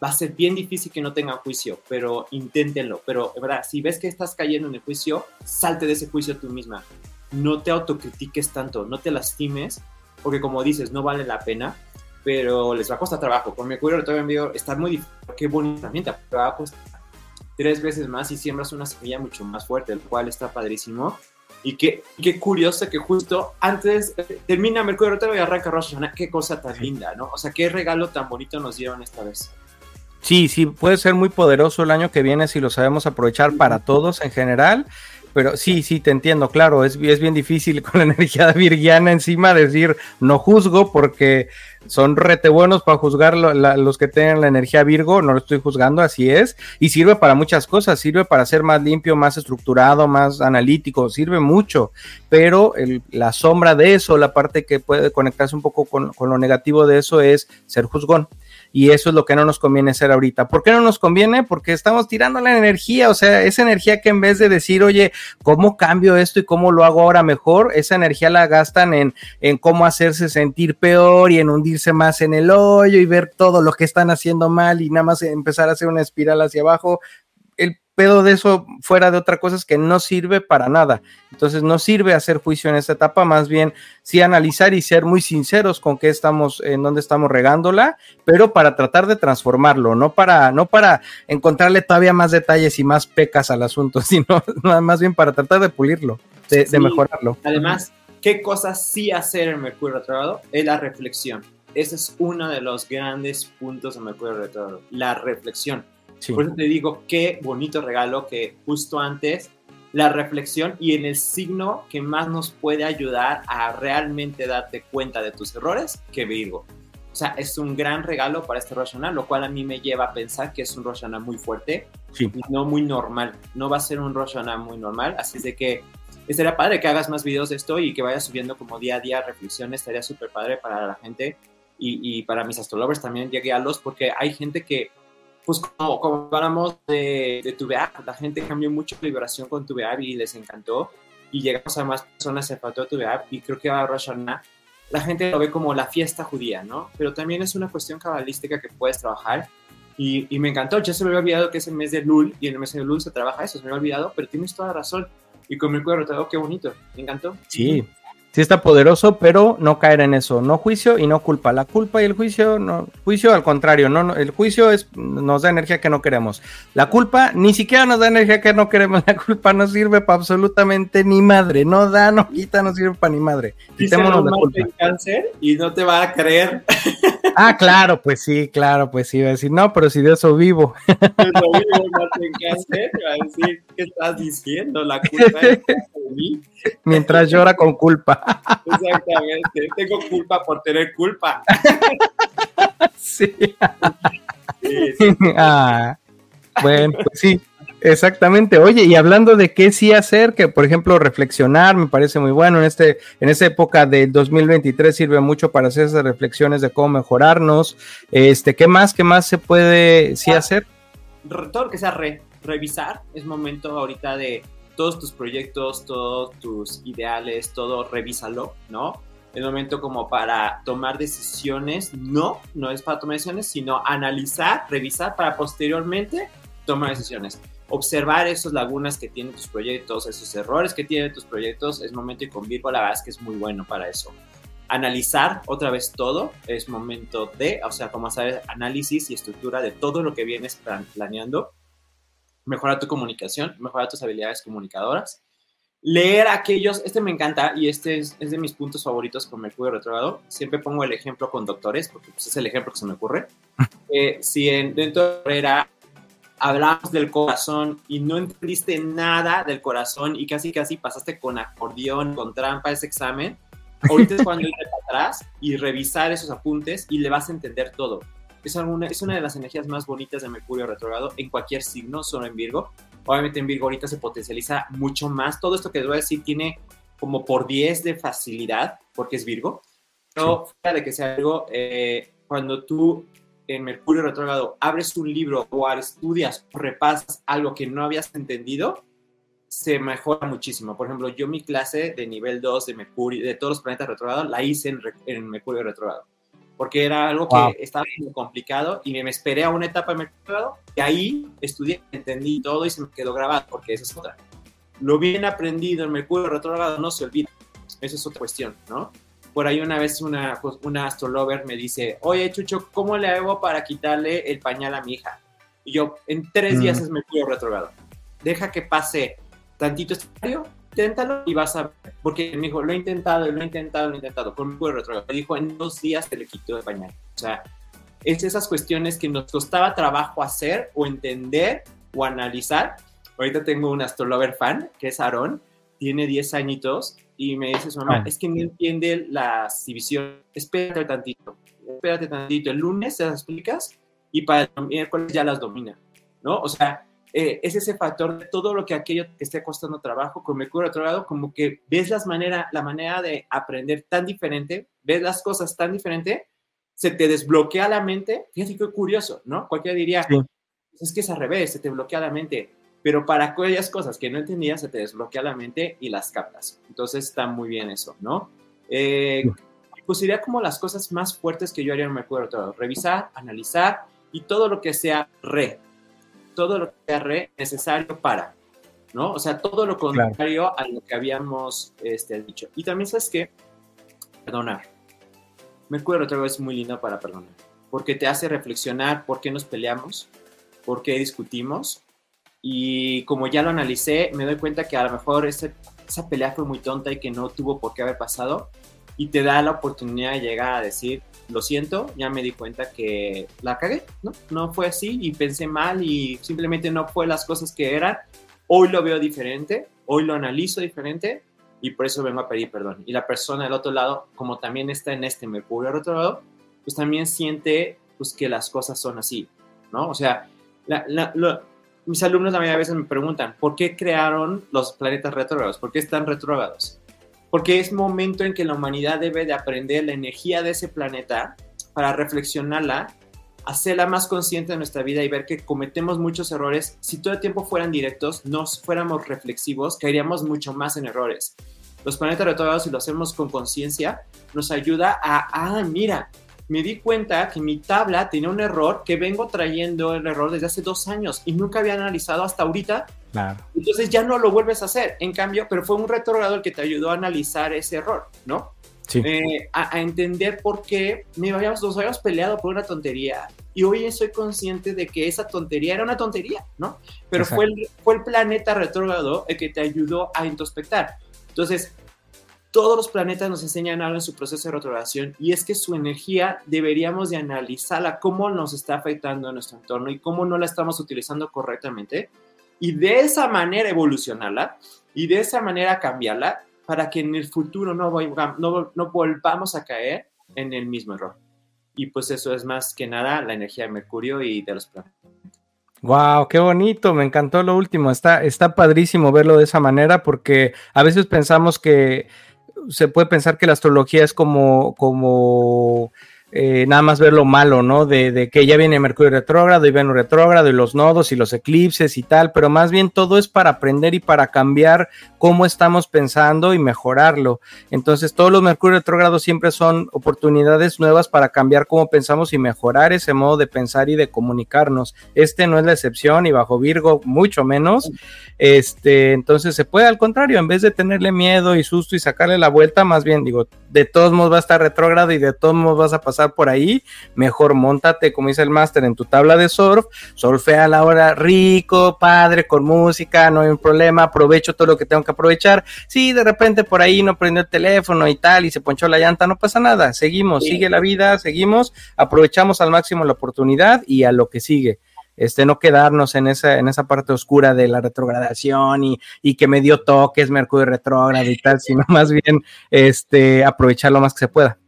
va a ser bien difícil que no tengan juicio, pero inténtenlo. Pero, de verdad, si ves que estás cayendo en el juicio, salte de ese juicio tú misma. No te autocritiques tanto, no te lastimes, porque como dices, no vale la pena, pero les va a costar trabajo. Con Mercurio retrógrado está muy difícil. Qué bonita herramienta, pero va a costar tres veces más y siembras una semilla mucho más fuerte, el cual está padrísimo. Y qué, qué curioso que justo antes termina Mercurio retrógrado y arranca Rosh Hashanah. Qué cosa tan linda, ¿no? O sea, qué regalo tan bonito nos dieron esta vez. Sí, sí, puede ser muy poderoso el año que viene si lo sabemos aprovechar para todos en general. Pero sí, sí, te entiendo, claro, es, es bien difícil con la energía virgiana encima decir no juzgo porque son rete buenos para juzgar los que tienen la energía Virgo, no lo estoy juzgando, así es, y sirve para muchas cosas, sirve para ser más limpio, más estructurado, más analítico, sirve mucho, pero la sombra de eso, la parte que puede conectarse un poco con lo negativo de eso es ser juzgón y eso es lo que no nos conviene hacer ahorita. ¿Por qué no nos conviene? Porque estamos tirando la energía, o sea, esa energía que en vez de decir, oye, ¿cómo cambio esto y cómo lo hago ahora mejor? Esa energía la gastan en, en cómo hacerse sentir peor y en hundirse más en el hoyo y ver todo lo que están haciendo mal y nada más empezar a hacer una espiral hacia abajo pedo de eso fuera de otra cosa es que no sirve para nada. Entonces no sirve hacer juicio en esta etapa, más bien sí analizar y ser muy sinceros con qué estamos, en dónde estamos regándola, pero para tratar de transformarlo, no para, no para encontrarle todavía más detalles y más pecas al asunto, sino más bien para tratar de pulirlo, de, mejorarlo. Además, ¿qué cosas sí hacer en Mercurio retrógrado? Es la reflexión. Ese es uno de los grandes puntos de Mercurio retrógrado, la reflexión por eso te digo, qué bonito regalo que justo antes la reflexión y en el signo que más nos puede ayudar a realmente darte cuenta de tus errores que Virgo. O sea, es un gran regalo para este Rosh lo cual a mí me lleva a pensar que es un Rosh muy fuerte y no muy normal. No va a ser un Rosh muy normal, así es de que estaría padre que hagas más videos de esto y que vayas subiendo como día a día reflexiones, estaría súper padre para la gente y, y para mis astrolovers también llegué a los porque hay gente que pues como, como hablamos de, de Tubeab, la gente cambió mucho la vibración con Tubeab y les encantó. Y llegamos a más personas en Fató Tubeab y creo que a Rosh Hashanah la gente lo ve como la fiesta judía, ¿no? Pero también es una cuestión cabalística que puedes trabajar. Y, y, me encantó, ya se me había olvidado que es el mes de Lul y en el mes de Lul se trabaja eso, se me había olvidado, pero tienes toda razón. Y con mi cuerpo, qué bonito, me encantó. Sí, sí está poderoso, pero no caer en eso, no juicio y no culpa. La culpa y el juicio, no, juicio al contrario, no, el juicio es, nos da energía que no queremos. La culpa ni siquiera nos da energía que no queremos. La culpa no sirve para absolutamente ni madre, no da, no quita, no sirve para ni madre. Quitémonos la culpa. cáncer y no te va a creer. Ah, claro, pues sí, claro, pues sí, iba a decir, no, pero si de eso vivo. Eso vivo, cáncer, va a decir, ¿qué estás diciendo? La culpa es de mí. Mientras llora con culpa. Exactamente, tengo culpa por tener culpa. Sí. Ah, bueno, pues sí, exactamente. Oye, y hablando de qué sí hacer, que por ejemplo reflexionar me parece muy bueno. En, este, en esta época del 2023 sirve mucho para hacer esas reflexiones de cómo mejorarnos. Este, ¿Qué más, qué más se puede sí hacer? Todo lo que sea revisar, es momento ahorita de todos tus proyectos, todos tus ideales, todo revísalo, ¿no? El momento como para tomar decisiones, no, no es para tomar decisiones, sino analizar, revisar para posteriormente tomar decisiones. Observar esas lagunas que tienen tus proyectos, esos errores que tienen tus proyectos, es momento y con Virgo la verdad es que es muy bueno para eso. Analizar otra vez todo, es momento de, o sea, como hacer análisis y estructura de todo lo que vienes planeando mejorar tu comunicación, mejorar tus habilidades comunicadoras. Leer aquellos, este me encanta y este es, de mis puntos favoritos con Mercurio retrógrado. Siempre pongo el ejemplo con doctores, porque pues, es el ejemplo que se me ocurre. Eh, si en, dentro de la hablamos del corazón y no entendiste nada del corazón y casi casi pasaste con acordeón, con trampa ese examen, ahorita es cuando ir para atrás y revisar esos apuntes y le vas a entender todo es, alguna, es una de las energías más bonitas de Mercurio retrogrado en cualquier signo, solo en Virgo. Obviamente en Virgo ahorita se potencializa mucho más. Todo esto que les voy a decir tiene como por 10 de facilidad, porque es Virgo. Pero fuera de que sea algo, eh, cuando tú en Mercurio retrogrado abres un libro o estudias repasas algo que no habías entendido, se mejora muchísimo. Por ejemplo, yo mi clase de nivel 2 de Mercurio, de todos los planetas retrogrados, la hice en, en Mercurio retrogrado porque era algo que estaba muy complicado y me esperé a una etapa de mercado y ahí estudié, entendí todo y se me quedó grabado, porque esa es otra. Lo bien aprendido en Mercurio retrogrado no se olvida. Esa es otra cuestión, ¿no? Por ahí una vez una, pues, una astrolover me dice, oye Chucho, ¿cómo le hago para quitarle el pañal a mi hija? Y yo, en tres días mm. es Mercurio retrogrado. Deja que pase tantito estadio inténtalo y vas a ver. Porque me dijo, lo he intentado, lo he intentado, lo he intentado. Con un retrógrado. Me dijo, en dos días te le quito de pañal. O sea, es esas cuestiones que nos costaba trabajo hacer o entender o analizar. Ahorita tengo un astrolover fan, que es Aarón, tiene 10 añitos y me dice su mamá, es que no entiende las divisiones, espérate tantito, espérate tantito, el lunes se las explicas y para el miércoles ya las domina, ¿no? O sea, eh, es ese factor de todo lo que aquello que esté costando trabajo, con Mercurio otro lado, como que ves las manera, la manera de aprender tan diferente, ves las cosas tan diferente, se te desbloquea la mente. Fíjate qué curioso, ¿no? Cualquiera diría, pues es que es al revés, se te bloquea la mente. Pero para aquellas cosas que no entendías, se te desbloquea la mente y las captas. Entonces está muy bien eso, ¿no? Eh, pues sería como las cosas más fuertes que yo haría en Mercurio todo. Revisar, analizar y todo lo que sea re. Todo lo que sea re necesario para. ¿no? O sea, todo lo contrario a lo que habíamos este, dicho. Y también sabes que perdonar. Mercurio retrógrado es muy lindo para perdonar, porque te hace reflexionar por qué nos peleamos, por qué discutimos. Y como ya lo analicé, me doy cuenta que a lo mejor esa pelea fue muy tonta y que no tuvo por qué haber pasado. Y te da la oportunidad de llegar a decir, lo siento, ya me di cuenta que la cagué, ¿no? No fue así y pensé mal y simplemente no fue las cosas que eran Hoy lo veo diferente, hoy lo analizo diferente y por eso vengo a pedir perdón. Y la persona del otro lado, como también está en este Mercurio retrógrado, pues también siente pues, que las cosas son así, ¿no? O sea, mis alumnos también a veces me preguntan, ¿por qué crearon los planetas retrógrados? ¿Por qué están retrógrados? Porque es momento en que la humanidad debe de aprender la energía de ese planeta para reflexionarla hacerla más consciente de nuestra vida y ver que cometemos muchos errores. Si todo el tiempo fueran directos, no fuéramos reflexivos, caeríamos mucho más en errores. Los planetas retrógrados, si lo hacemos con conciencia, nos ayuda a, ah, mira, me di cuenta que mi tabla tenía un error que vengo trayendo el error desde hace dos años y nunca había analizado hasta ahorita. Claro. Entonces ya no lo vuelves a hacer. En cambio, pero fue un retrógrado el que te ayudó a analizar ese error, ¿no? Eh, a, entender por qué me habíamos, nos habíamos peleado por una tontería y hoy soy consciente de que esa tontería era una tontería, ¿no? Pero fue el, fue el planeta retrógrado el que te ayudó a introspectar. Entonces, todos los planetas nos enseñan algo en su proceso de retrogradación y es que su energía deberíamos de analizarla, cómo nos está afectando en nuestro entorno y cómo no la estamos utilizando correctamente y de esa manera evolucionarla y de esa manera cambiarla para que en el futuro no, no, no volvamos a caer en el mismo error. Y pues eso es más que nada la energía de Mercurio y de los planetas. Wow, qué bonito, me encantó lo último. Está, está padrísimo verlo de esa manera porque a veces pensamos que se puede pensar que la astrología es como, como eh, nada más ver lo malo, ¿no? De, que ya viene Mercurio retrógrado y Venus retrógrado y los nodos y los eclipses y tal, pero más bien todo es para aprender y para cambiar cómo estamos pensando y mejorarlo. Entonces, todos los Mercurio retrógrados siempre son oportunidades nuevas para cambiar cómo pensamos y mejorar ese modo de pensar y de comunicarnos. Este no es la excepción y bajo Virgo mucho menos. Este, entonces se puede al contrario, en vez de tenerle miedo y susto y sacarle la vuelta, más bien digo, de todos modos va a estar retrógrado y de todos modos vas a pasar por ahí, mejor montate, como dice el máster, en tu tabla de surf, solfea a la hora rico, padre, con música, no hay un problema, aprovecho todo lo que tengo que aprovechar. Si de repente por ahí no prende el teléfono y tal y se ponchó la llanta, no pasa nada, seguimos, sigue la vida, seguimos, aprovechamos al máximo la oportunidad y a lo que sigue este, no quedarnos en esa, en esa parte oscura de la retrogradación y, y que me dio toques Mercurio retrógrado y tal, sino más bien este, aprovechar lo más que se pueda.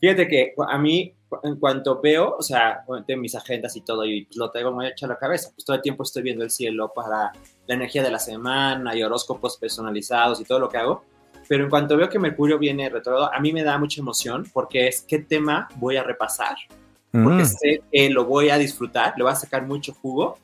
Fíjate que a mí, en cuanto veo, o sea, tengo mis agendas y todo, y lo tengo muy hecho a la cabeza, pues todo el tiempo estoy viendo el cielo para la energía de la semana y horóscopos personalizados y todo lo que hago. Pero en cuanto veo que Mercurio viene retrógrado, a mí me da mucha emoción porque es qué tema voy a repasar. Porque mm. sé que lo voy a disfrutar, le voy a sacar mucho jugo.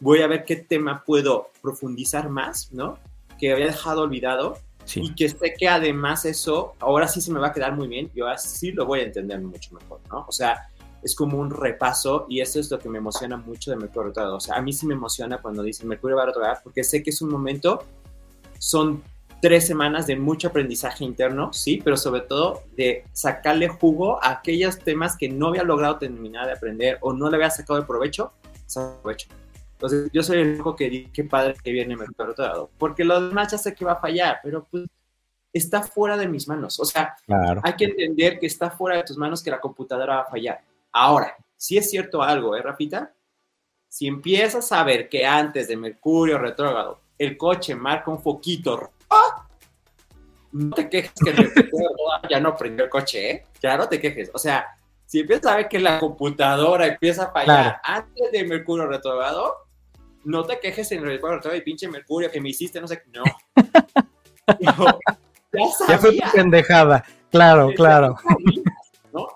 Voy a ver qué tema puedo profundizar más, ¿no? Que había dejado olvidado y que sé que además eso, ahora sí se me va a quedar muy bien, yo así lo voy a entender mucho mejor, ¿no? O sea, es como un repaso y eso es lo que me emociona mucho de Mercurio retrógrado. O sea, a mí sí me emociona cuando dicen Mercurio va a retrogradar porque sé que es un momento, son tres semanas de mucho aprendizaje interno, sí, pero sobre todo de sacarle jugo a aquellos temas que no había logrado terminar de aprender o no le había sacado el provecho, provecho. Entonces, yo soy el único que dice que padre que viene Mercurio retrógrado, porque lo demás ya sé que va a fallar, pero pues está fuera de mis manos. O sea, hay que entender que está fuera de tus manos que la computadora va a fallar. Ahora, si es cierto algo, ¿eh, Rafita? Si empiezas a ver que antes de Mercurio retrógrado el coche marca un foquito, ¡ah! no te quejes que ya no prendió el coche, ¿eh? Ya no te quejes. O sea, si empiezas a ver que la computadora empieza a fallar antes de Mercurio retrógrado, no te quejes en el cuadro de pinche Mercurio que me hiciste, no sé, no. ya, fue tu pendejada, claro, claro. ¿no?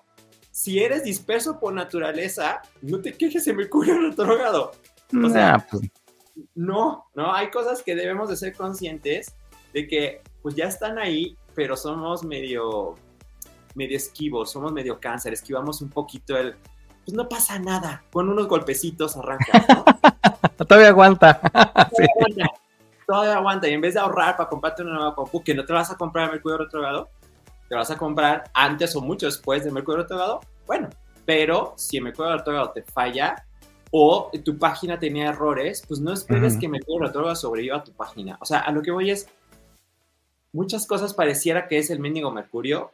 si eres disperso por naturaleza, no te quejes de Mercurio retrógrado. O sea, pues. no, no, hay cosas que debemos de ser conscientes de que pues ya están ahí, pero somos medio, medio esquivos, somos medio cáncer, esquivamos un poquito el, pues no pasa nada, con unos golpecitos arranca, todavía aguanta. todavía aguanta. Todavía aguanta. Y en vez de ahorrar para comprarte una nueva compu, que no te vas a comprar Mercurio retrogrado, te vas a comprar antes o mucho después de Mercurio retrogrado, bueno, pero si el Mercurio retrogrado te falla o tu página tenía errores, pues no esperes que Mercurio retrogrado sobreviva a tu página. O sea, a lo que voy es, muchas cosas pareciera que es el mendigo Mercurio,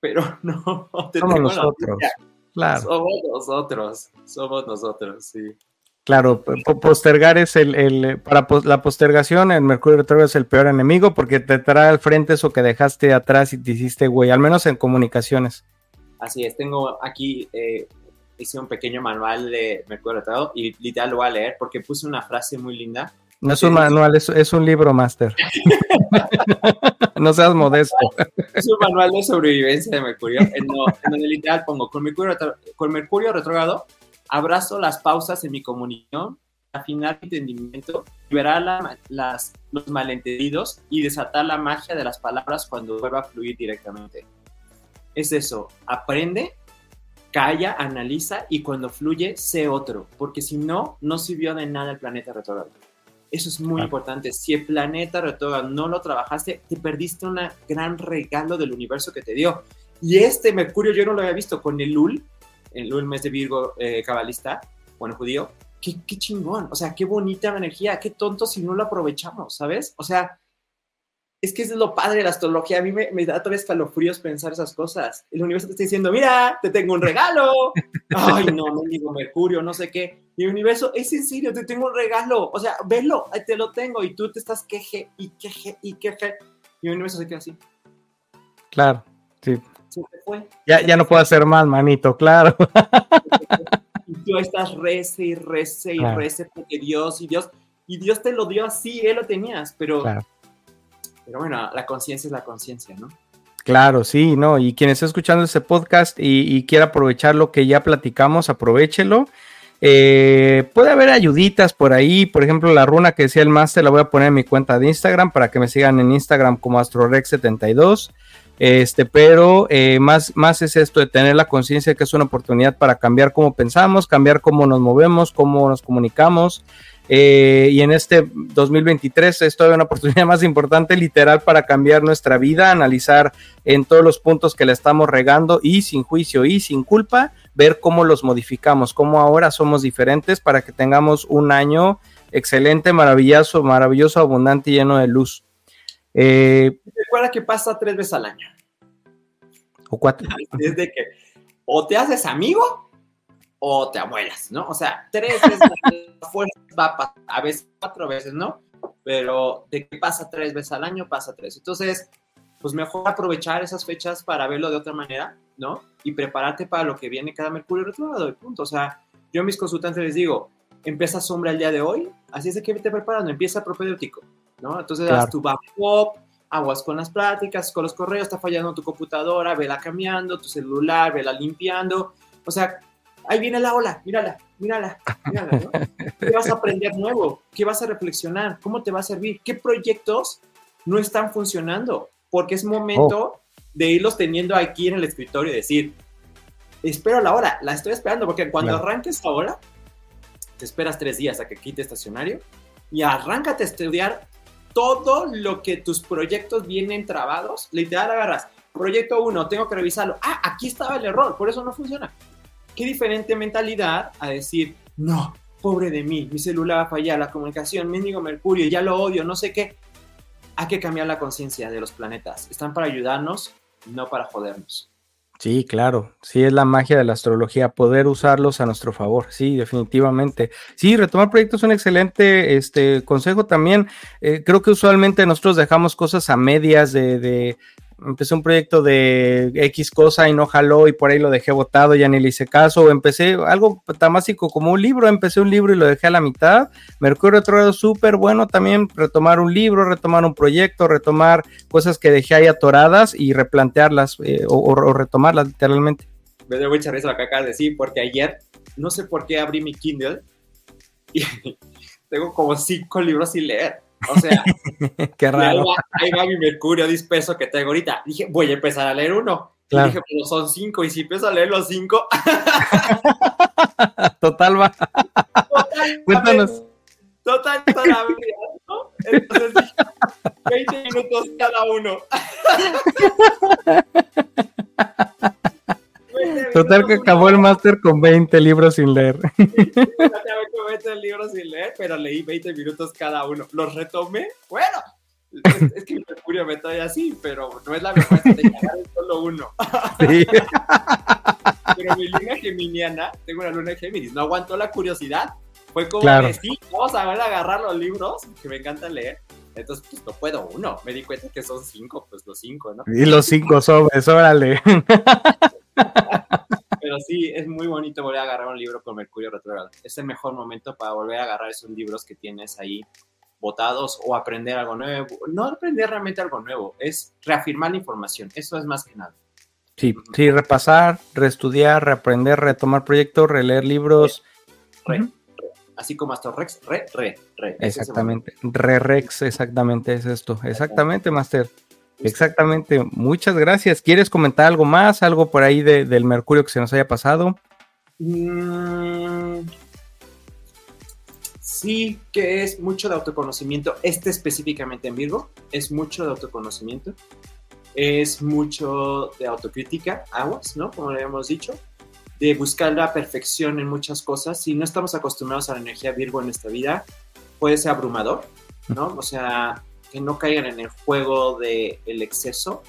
pero no, somos nosotros. Claro. Somos nosotros, somos nosotros, sí. Claro, postergar es el, para la postergación, el Mercurio retrógrado es el peor enemigo porque te trae al frente eso que dejaste atrás y te hiciste güey, al menos en comunicaciones. Así es, tengo aquí, eh, hice un pequeño manual de Mercurio retrógrado y literal lo voy a leer porque puse una frase muy linda. No es un manual, es, un libro, Master. no seas modesto. Es un manual de sobrevivencia de Mercurio, en, donde literal pongo con Mercurio, con Mercurio retrógrado abrazo las pausas en mi comunión, afinar mi entendimiento, liberar las, los malentendidos y desatar la magia de las palabras cuando vuelva a fluir directamente. Es eso, aprende, calla, analiza y cuando fluye, sé otro, porque si no, no sirvió de nada el planeta retrógrado. Eso es muy importante. Si el planeta retrógrado no lo trabajaste, te perdiste un gran regalo del universo que te dio. Y este Mercurio yo no lo había visto con el Lul, en el mes de Virgo eh, cabalista, bueno, judío, qué, qué chingón, o sea, qué bonita energía, qué tonto si no lo aprovechamos, ¿sabes? O sea, es que es lo padre de la astrología. A mí me, me da tres escalofríos pensar esas cosas. El universo te está diciendo, mira, te tengo un regalo. Ay, no, no digo Mercurio, no sé qué. Y el universo, es en serio, te tengo un regalo. O sea, velo, te lo tengo. Y tú te estás queje y queje y queje. Y el universo se queda así. Claro, sí. Ya, ya no puedo hacer más, manito, claro. Y tú estás rece y rece y rece porque Dios y Dios, y Dios te lo dio así, Él lo tenías, pero, pero bueno, la conciencia es la conciencia, ¿no? Claro, sí, ¿no? Y quien está escuchando este podcast y, y quiera aprovechar lo que ya platicamos, aprovechelo. Eh, puede haber ayuditas por ahí, por ejemplo, la runa que decía el máster la voy a poner en mi cuenta de Instagram para que me sigan en Instagram como AstroRex72. Este, pero eh, más, más es esto de tener la conciencia que es una oportunidad para cambiar cómo pensamos, cambiar cómo nos movemos, cómo nos comunicamos. Eh, y en este 2023 es todavía una oportunidad más importante, literal, para cambiar nuestra vida, analizar en todos los puntos que le estamos regando y sin juicio y sin culpa, ver cómo los modificamos, cómo ahora somos diferentes para que tengamos un año excelente, maravilloso, maravilloso, abundante y lleno de luz. Eh, Recuerda que pasa tres veces al año. O cuatro. Desde que o te haces amigo o te abuelas, ¿no? O sea, tres veces la fuerza va a pasar, a veces cuatro veces, ¿no? Pero de que pasa tres veces al año, pasa tres. Entonces, pues mejor aprovechar esas fechas para verlo de otra manera, ¿no? Y prepararte para lo que viene cada Mercurio retrógrado, de punto. O sea, yo a mis consultantes les digo, empieza sombra el día de hoy, así es de que te preparando, empieza propedéutico, ¿no? Entonces, das tu pop, aguas con las pláticas, con los correos, está fallando tu computadora, vela cambiando, tu celular, vela limpiando. O sea, ahí viene la ola, mírala, mírala, mírala, ¿no? ¿Qué vas a aprender nuevo? ¿Qué vas a reflexionar? ¿Cómo te va a servir? ¿Qué proyectos no están funcionando? Porque es momento oh. de irlos teniendo aquí en el escritorio y decir, espero la hora, la estoy esperando, porque cuando arranques ahora, te esperas tres días a que quite estacionario y arráncate a estudiar todo lo que tus proyectos vienen trabados, literal agarras. Proyecto 1, tengo que revisarlo. Ah, aquí estaba el error, por eso no funciona. Qué diferente mentalidad a decir, no, pobre de mí, mi celular va a fallar, la comunicación, mendigo Mercurio, ya lo odio, no sé qué. Hay que cambiar la conciencia de los planetas. Están para ayudarnos, no para jodernos. Sí, claro, sí es la magia de la astrología, poder usarlos a nuestro favor, sí, definitivamente. Sí, retomar proyectos es un excelente este, consejo también. Eh, creo que usualmente nosotros dejamos cosas a medias de, empecé un proyecto de X cosa y no jaló y por ahí lo dejé botado, ya ni le hice caso, empecé algo tan básico como un libro, empecé un libro y lo dejé a la mitad. Mercurio retrógrado súper bueno también retomar un libro, retomar un proyecto, retomar cosas que dejé ahí atoradas y replantearlas eh, o, retomarlas literalmente. me dio mucha risa lo que de decir, porque ayer, no sé por qué abrí mi Kindle y tengo como cinco libros sin leer. O sea, Qué raro. Ahí, va, mi mercurio disperso que tengo ahorita. Dije, voy a empezar a leer uno. Y dije, pero son cinco, y si empiezo a leer los cinco. Total, va. Total, Cuéntanos. Total, toda la vida, ¿no? Entonces dije, 20 minutos cada uno. Total que acabó el máster con 20 libros sin leer. Acabé con 20 libros sin leer, pero leí 20 minutos cada uno. Los retomé. Bueno, es, es que el Mercurio me trae así, pero no es la mejor estrategia, es solo uno. Sí. pero mi luna geminiana, tengo una luna Géminis, no aguantó la curiosidad. Fue como Claro. que sí, vamos a ver agarrar los libros, que me encanta leer. Entonces, pues no puedo uno. Me di cuenta que son cinco, pues los cinco, ¿no? Y los cinco sobres, órale. Pero sí, es muy bonito volver a agarrar un libro con Mercurio retrógrado. Es el mejor momento para volver a agarrar esos libros que tienes ahí botados o aprender algo nuevo. No aprender realmente algo nuevo, es reafirmar la información. Eso es más que nada. Sí, sí, repasar, reestudiar, reaprender, retomar proyectos, releer libros. Re, Ujú. re. Así como Astor Rex, re, re, re. Exactamente. Re-rex, exactamente es esto. Exactamente, Master. Exactamente. Muchas gracias. ¿Quieres comentar algo más? ¿Algo por ahí de- del Mercurio que se nos haya pasado? Mm, sí, que es mucho de autoconocimiento. Este específicamente en Virgo es mucho de autoconocimiento. Es mucho de autocrítica, aguas, ¿no? Como le habíamos dicho. De buscar la perfección en muchas cosas. Si no estamos acostumbrados a la energía Virgo en nuestra vida, puede ser abrumador, ¿no? O sea, que no caigan en el juego del el exceso,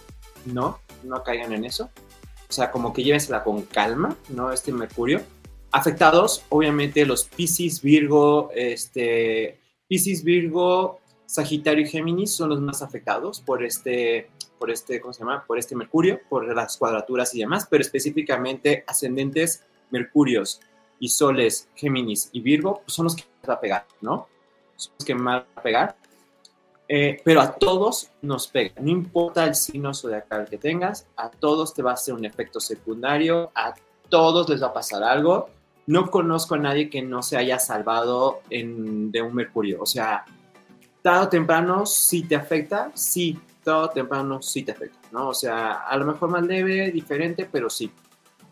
¿no? No caigan en eso. O sea, como que llévensela con calma, ¿no? Este Mercurio. Afectados, obviamente, los Pisces, Virgo, este, Pisces, Virgo, Sagitario y Géminis son los más afectados por este, por este, ¿cómo se llama? Por este Mercurio, por las cuadraturas y demás, pero específicamente ascendentes Mercurios y Soles, Géminis y Virgo pues son los que más va a pegar, ¿no? Son los que más va a pegar. Eh, pero a todos nos pega, no importa el signo zodiacal que tengas, a todos te va a hacer un efecto secundario, a todos les va a pasar algo. No conozco a nadie que no se haya salvado en- de un mercurio, o sea, tarde o temprano sí te afecta, sí, tarde o temprano sí te afecta, ¿no? O sea, a lo mejor más leve, diferente, pero sí.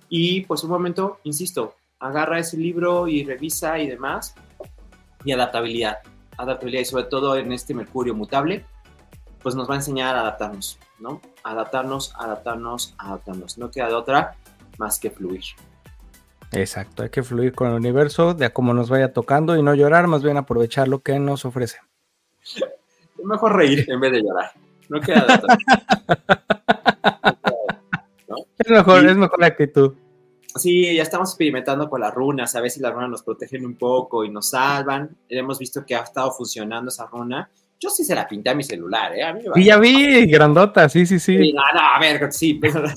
Y pues un momento, insisto, agarra ese libro y revisa y demás, y adaptabilidad adaptabilidad y sobre todo en este Mercurio mutable, pues nos va a enseñar a adaptarnos, ¿no? Adaptarnos, adaptarnos, adaptarnos. No queda de otra más que fluir. Exacto, hay que fluir con el universo de a cómo nos vaya tocando y no llorar, más bien aprovechar lo que nos ofrece. Es mejor reír en vez de llorar. No queda de otra. Es mejor, es mejor la actitud. Sí, ya estamos experimentando con las runas, a ver si las runas nos protegen un poco y nos salvan. Hemos visto que ha estado funcionando esa runa. Yo sí se la pinté a mi celular, ¿eh? A mí me Y ya vi, grandota, sí, sí, Sí, sí. no, no, a ver, sí, pero va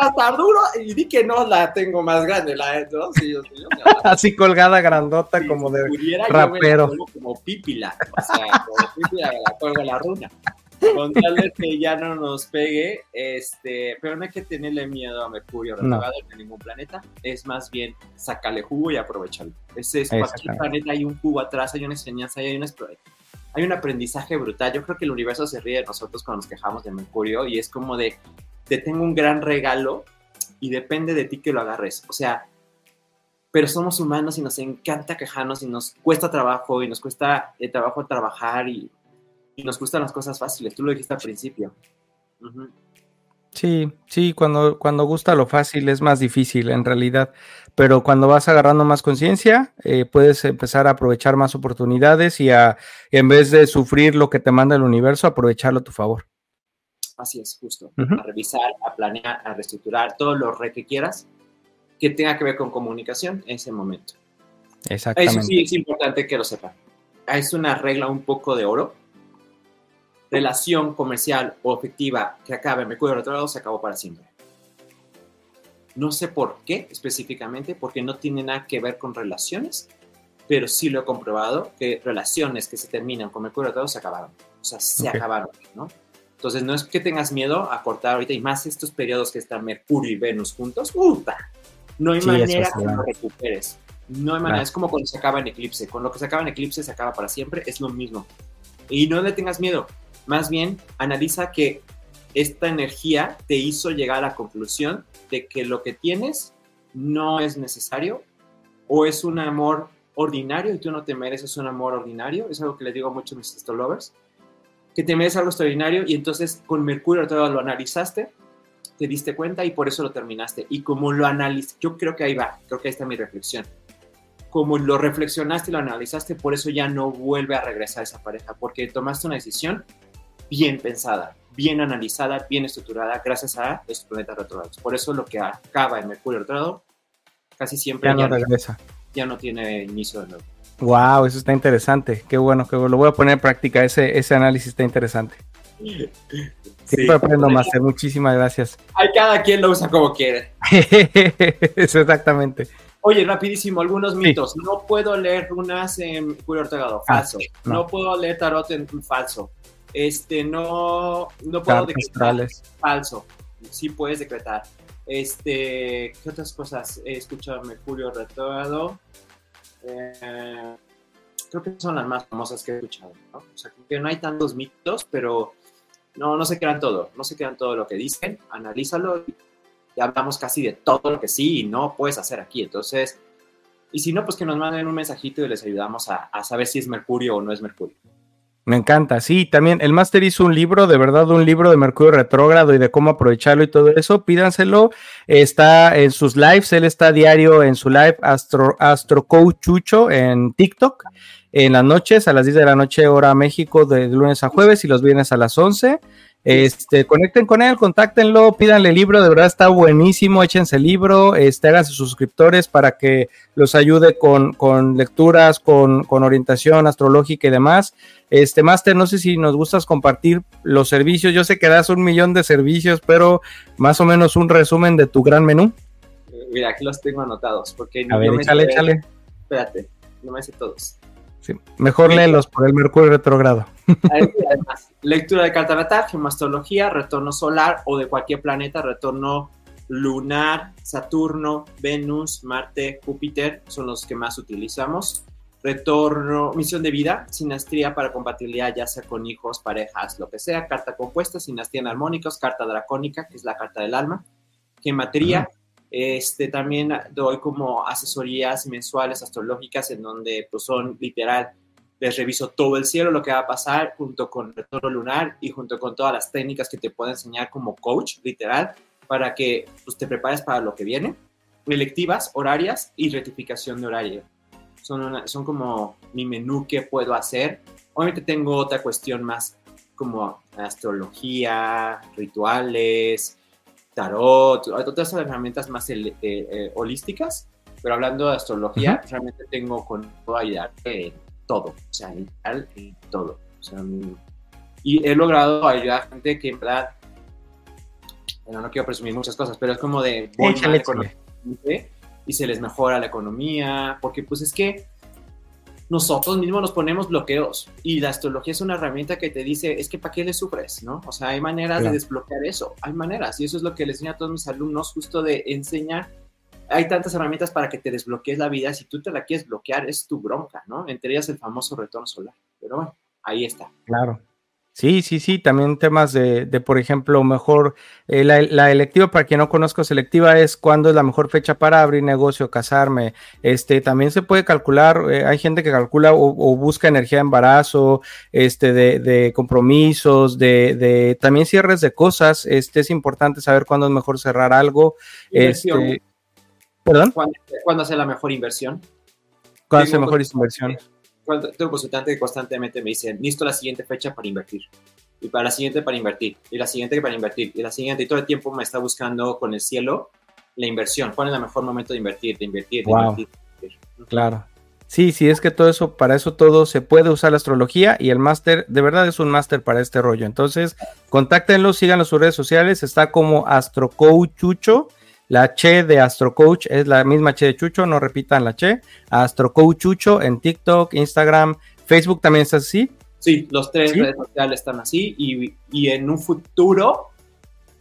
a estar duro y di que no la tengo más grande, la ¿no? Sí, yo, yo, yo, Así colgada, grandota, como de pudiera, yo rapero. me la como pípila, o sea, como pípila me la cuelgo la runa. Con tal de que ya no nos pegue, este, pero no hay que tenerle miedo a Mercurio No. retrogrado ni a ningún planeta, es más bien sacarle jugo y aprovecharlo. Ese es cualquier planeta, hay un jugo atrás, hay una enseñanza, hay, una, hay un aprendizaje brutal. Yo creo que el universo se ríe de nosotros cuando nos quejamos de Mercurio y es como de, te tengo un gran regalo y depende de ti que lo agarres. O sea, pero somos humanos y nos encanta quejarnos y nos cuesta trabajo y nos cuesta eh, trabajo trabajar y, y nos gustan las cosas fáciles. Tú lo dijiste al principio. Sí, sí, cuando, cuando gusta lo fácil es más difícil en realidad, pero cuando vas agarrando más conciencia, eh, puedes empezar a aprovechar más oportunidades y a, en vez de sufrir lo que te manda el universo, aprovecharlo a tu favor. Así es, justo. A revisar, a planear, a reestructurar todo lo re que quieras que tenga que ver con comunicación en ese momento. Eso Exactamente. sí es importante que lo sepan. Es una regla un poco de oro. Relación comercial o afectiva que acabe en Mercurio retrógrado se acabó para siempre. No sé por qué específicamente, porque no tiene nada que ver con relaciones, pero sí lo he comprobado que relaciones que se terminan con Mercurio retrógrado se acabaron. O sea, se Ok. acabaron, ¿no? Entonces, no es que tengas miedo a cortar ahorita, y más estos periodos que están Mercurio y Venus juntos, ¡puta! No hay manera que lo recuperes. No hay manera, es como cuando se acaba en eclipse. Con lo que se acaba en eclipse se acaba para siempre, es lo mismo. Y no le tengas miedo. Más bien, analiza que esta energía te hizo llegar a la conclusión de que lo que tienes no es necesario o es un amor ordinario y tú no te mereces un amor ordinario. Es algo que le digo mucho a mis astrologers que te mereces algo extraordinario y entonces con Mercurio todo lo analizaste, te diste cuenta y por eso lo terminaste. Y como lo analizaste, yo creo que ahí va, creo que ahí está mi reflexión. Como lo reflexionaste y lo analizaste, por eso ya no vuelve a regresar esa pareja, porque tomaste una decisión bien pensada, bien analizada, bien estructurada, gracias a los planetas retrógrados. Por eso lo que acaba en Mercurio retrógrado casi siempre ya no regresa. Ya no tiene inicio de nuevo. Wow, eso está interesante. Qué bueno, que lo voy a poner en práctica. Ese, ese análisis está interesante. Siempre aprendo más. Muchísimas gracias. Hay cada quien lo usa como quiere. eso exactamente. Oye, rapidísimo, algunos mitos. No puedo leer runas en Curio Ortegado. Ah, falso. no. puedo leer tarot en falso. Este, no, no puedo decretar. Falso. Sí puedes decretar. Este, ¿qué otras cosas he escuchado Mercurio retrógrado? Eh, creo que son las más famosas que he escuchado, ¿no? O sea, que no hay tantos mitos, pero no, no se crean todo, no se crean todo lo que dicen, analízalo y ya hablamos casi de todo lo que sí y no puedes hacer aquí. Entonces, y si no, pues que nos manden un mensajito y les ayudamos a, a saber si es Mercurio o no es Mercurio. Me encanta, sí, también el máster hizo un libro, de verdad, un libro de Mercurio retrógrado y de cómo aprovecharlo y todo eso, pídanselo, está en sus lives, él está diario en su live Astro, Astro Coach Chucho en TikTok, en las noches, a las 10 de la noche hora México, de lunes a jueves y los viernes a las 11, este, conecten con él, contáctenlo, pídanle el libro, de verdad está buenísimo, échense el libro, este, háganse suscriptores para que los ayude con, con lecturas, con, con, orientación astrológica y demás. Este, Master, no sé si nos gustas compartir los servicios, yo sé que das un millón de servicios, pero más o menos un resumen de tu gran menú. Mira, aquí los tengo anotados, porque... A ver, échale, échale. Espérate, no me sé todos. Sí, mejor léelos por el Mercurio retrogrado. Además, lectura de carta natal, gemastrología, retorno solar o de cualquier planeta, retorno lunar, Saturno, Venus, Marte, Júpiter son los que más utilizamos. Retorno, misión de vida, sinastría para compatibilidad ya sea con hijos, parejas, lo que sea, carta compuesta, sinastría en armónicos, carta dracónica, que es la carta del alma, gematría, este, también doy como asesorías mensuales astrológicas en donde pues, son literal les reviso todo el cielo, lo que va a pasar, junto con el retorno lunar y junto con todas las técnicas que te puedo enseñar como coach, literal, para que pues, te prepares para lo que viene. Electivas, horarias y rectificación de horario. Son, son como mi menú que puedo hacer. Obviamente tengo otra cuestión más como astrología, rituales, tarot, otras herramientas más eh, eh, holísticas, pero hablando de astrología, realmente tengo con puedo ayudarte todo, o sea, en, en todo. y he logrado ayudar a gente que en verdad, bueno, no quiero presumir muchas cosas, pero es como de voy y se les mejora la economía, porque pues es que nosotros mismos nos ponemos bloqueos y la astrología es una herramienta que te dice, es que ¿para qué le sufres? ¿no? O sea, hay maneras de desbloquear eso, hay maneras y eso es lo que les enseño a todos mis alumnos, justo de enseñar hay tantas herramientas para que te desbloquees la vida. Si tú te la quieres bloquear, es tu bronca, ¿no? Entre ellas el famoso retorno solar. Pero bueno, ahí está. Claro. Sí, sí, sí, también temas de, de por ejemplo, mejor, eh, la, electiva, para quien no conozco, selectiva es cuándo es la mejor fecha para abrir negocio, casarme, este, también se puede calcular, eh, hay gente que calcula o, busca energía de embarazo, este, de, de compromisos, de, de, también cierres de cosas, este, es importante saber cuándo es mejor cerrar algo, este, ¿Perdón? ¿Cuándo, hace la mejor inversión? ¿Cuándo hace mejor inversión? Un consultante que constantemente me dice, listo la siguiente fecha para invertir. Y para la siguiente para invertir. Y la siguiente para invertir. Y la siguiente. Y todo el tiempo me está buscando con el cielo la inversión. ¿Cuál es el mejor momento de invertir? De invertir, de invertir. Claro. Sí, sí, es que todo eso, para eso todo se puede usar la astrología y el máster, de verdad es un máster para este rollo. Entonces, contáctenlo, síganlo en sus redes sociales, está como AstroCouchucho la Che de AstroCoach es la misma Che de Chucho, no repitan la Che. AstroCoach Chucho en TikTok, Instagram, Facebook también está así. Sí, los tres redes sociales están así y, y en un futuro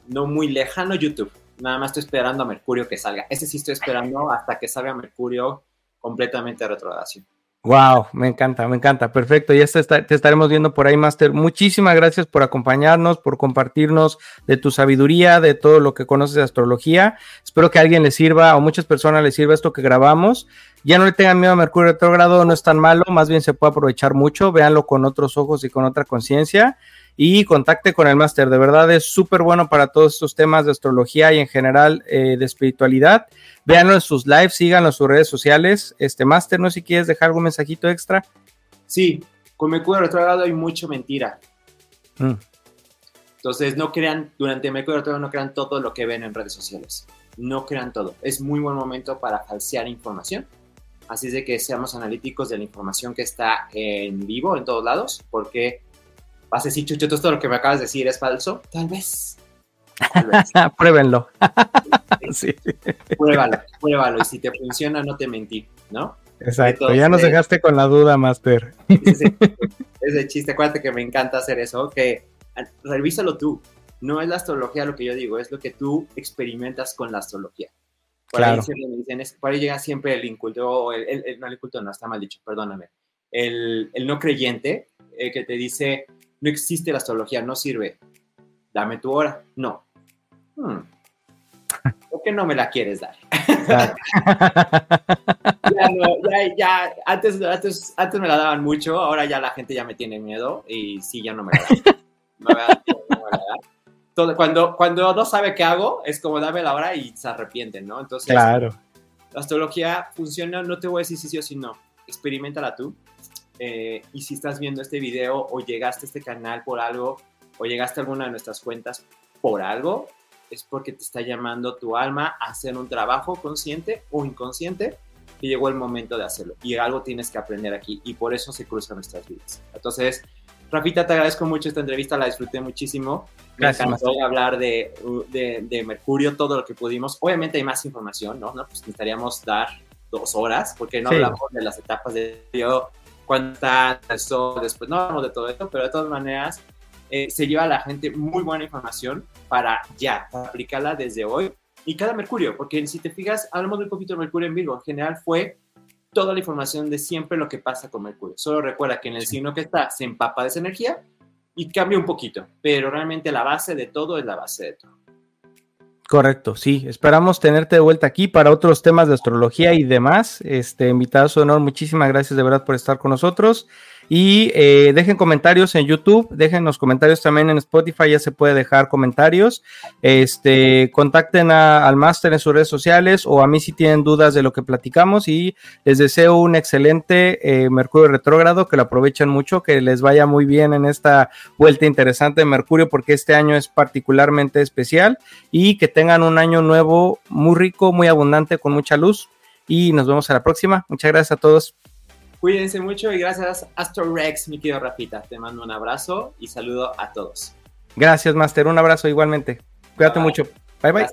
no muy lejano YouTube. Nada más estoy esperando a Mercurio que salga. Ese sí estoy esperando hasta que salga Mercurio completamente a retrogradación. Wow, me encanta, me encanta. Perfecto, ya te estaremos viendo por ahí, Master. Muchísimas gracias por acompañarnos, por compartirnos de tu sabiduría, de todo lo que conoces de astrología. Espero que a alguien le sirva o muchas personas les sirva esto que grabamos. Ya no le tengan miedo a Mercurio retrógrado, no es tan malo, más bien se puede aprovechar mucho. Véanlo con otros ojos y con otra conciencia y contacte con el máster. De verdad es súper bueno para todos estos temas de astrología y en general eh, de espiritualidad. Véanlo en sus lives, síganlo en sus redes sociales. Este máster, no sé si quieres dejar algún mensajito extra. Sí, con Mercurio retrogrado hay mucha mentira. Mm. Entonces, no crean, durante Mercurio retrogrado no crean todo lo que ven en redes sociales. No crean todo. Es muy buen momento para falsear información. Así es de que seamos analíticos de la información que está en vivo en todos lados, porque vas a decir, Chucho, todo lo que me acabas de decir es falso. Tal vez. Pruébenlo. sí. Pruébalo, pruébalo. Y si te funciona, no te mentí, ¿no? Exacto, ya nos dejaste con la duda, Master. Ese, ese chiste, acuérdate que me encanta hacer eso, que revísalo tú. No es la astrología lo que yo digo, es lo que tú experimentas con la astrología. Por, claro. ahí, por ahí llega siempre el inculto, el, el, no el inculto, no, está mal dicho, perdóname. El, el no creyente eh, que te dice, no existe la astrología, no sirve. Dame tu hora. No. Hmm. ¿Por qué no me la quieres dar? ya, no, ya, ya, antes, antes, antes me la daban mucho, ahora ya la gente ya me tiene miedo y sí, ya no me la dan. Todo, cuando, cuando no sabe qué hago, es como dame la hora y se arrepienten, ¿no? Entonces, claro. la astrología funciona, no te voy a decir si sí o si no, experimentala tú. Eh, y si estás viendo este video o llegaste a este canal por algo o llegaste a alguna de nuestras cuentas por algo, es porque te está llamando tu alma a hacer un trabajo consciente o inconsciente que llegó el momento de hacerlo. Y algo tienes que aprender aquí y por eso se cruzan nuestras vidas. Entonces, Rafita, te agradezco mucho esta entrevista, la disfruté muchísimo. Me encantó hablar de, de, Mercurio, todo lo que pudimos. Obviamente hay más información, ¿no? ¿No? Pues necesitaríamos dar dos horas, porque no hablamos de las etapas de yo cuánta eso después no hablamos de todo esto, pero de todas maneras eh, se lleva a la gente muy buena información para ya aplicarla desde hoy. Y cada Mercurio, porque si te fijas, hablamos un poquito de Mercurio en Virgo, en general fue toda la información de siempre lo que pasa con Mercurio. Solo recuerda que en el signo que está se empapa de esa energía y cambia un poquito, pero realmente la base de todo es la base de todo. Correcto, sí. Esperamos tenerte de vuelta aquí para otros temas de astrología y demás. Este invitado su honor, muchísimas gracias de verdad por estar con nosotros. Y eh, dejen comentarios en YouTube, dejen los comentarios también en Spotify, ya se puede dejar comentarios. Este, contacten al máster en sus redes sociales o a mí si tienen dudas de lo que platicamos y les deseo un excelente eh, Mercurio retrógrado, que lo aprovechen mucho, que les vaya muy bien en esta vuelta interesante de Mercurio porque este año es particularmente especial y que tengan un año nuevo muy rico, muy abundante, con mucha luz. Y nos vemos a la próxima. Muchas gracias a todos. Cuídense mucho y gracias Astro Rex, mi querido Rafita. Te mando un abrazo y saludo a todos. Gracias, Master. Un abrazo igualmente. Cuídate mucho. bye. bye.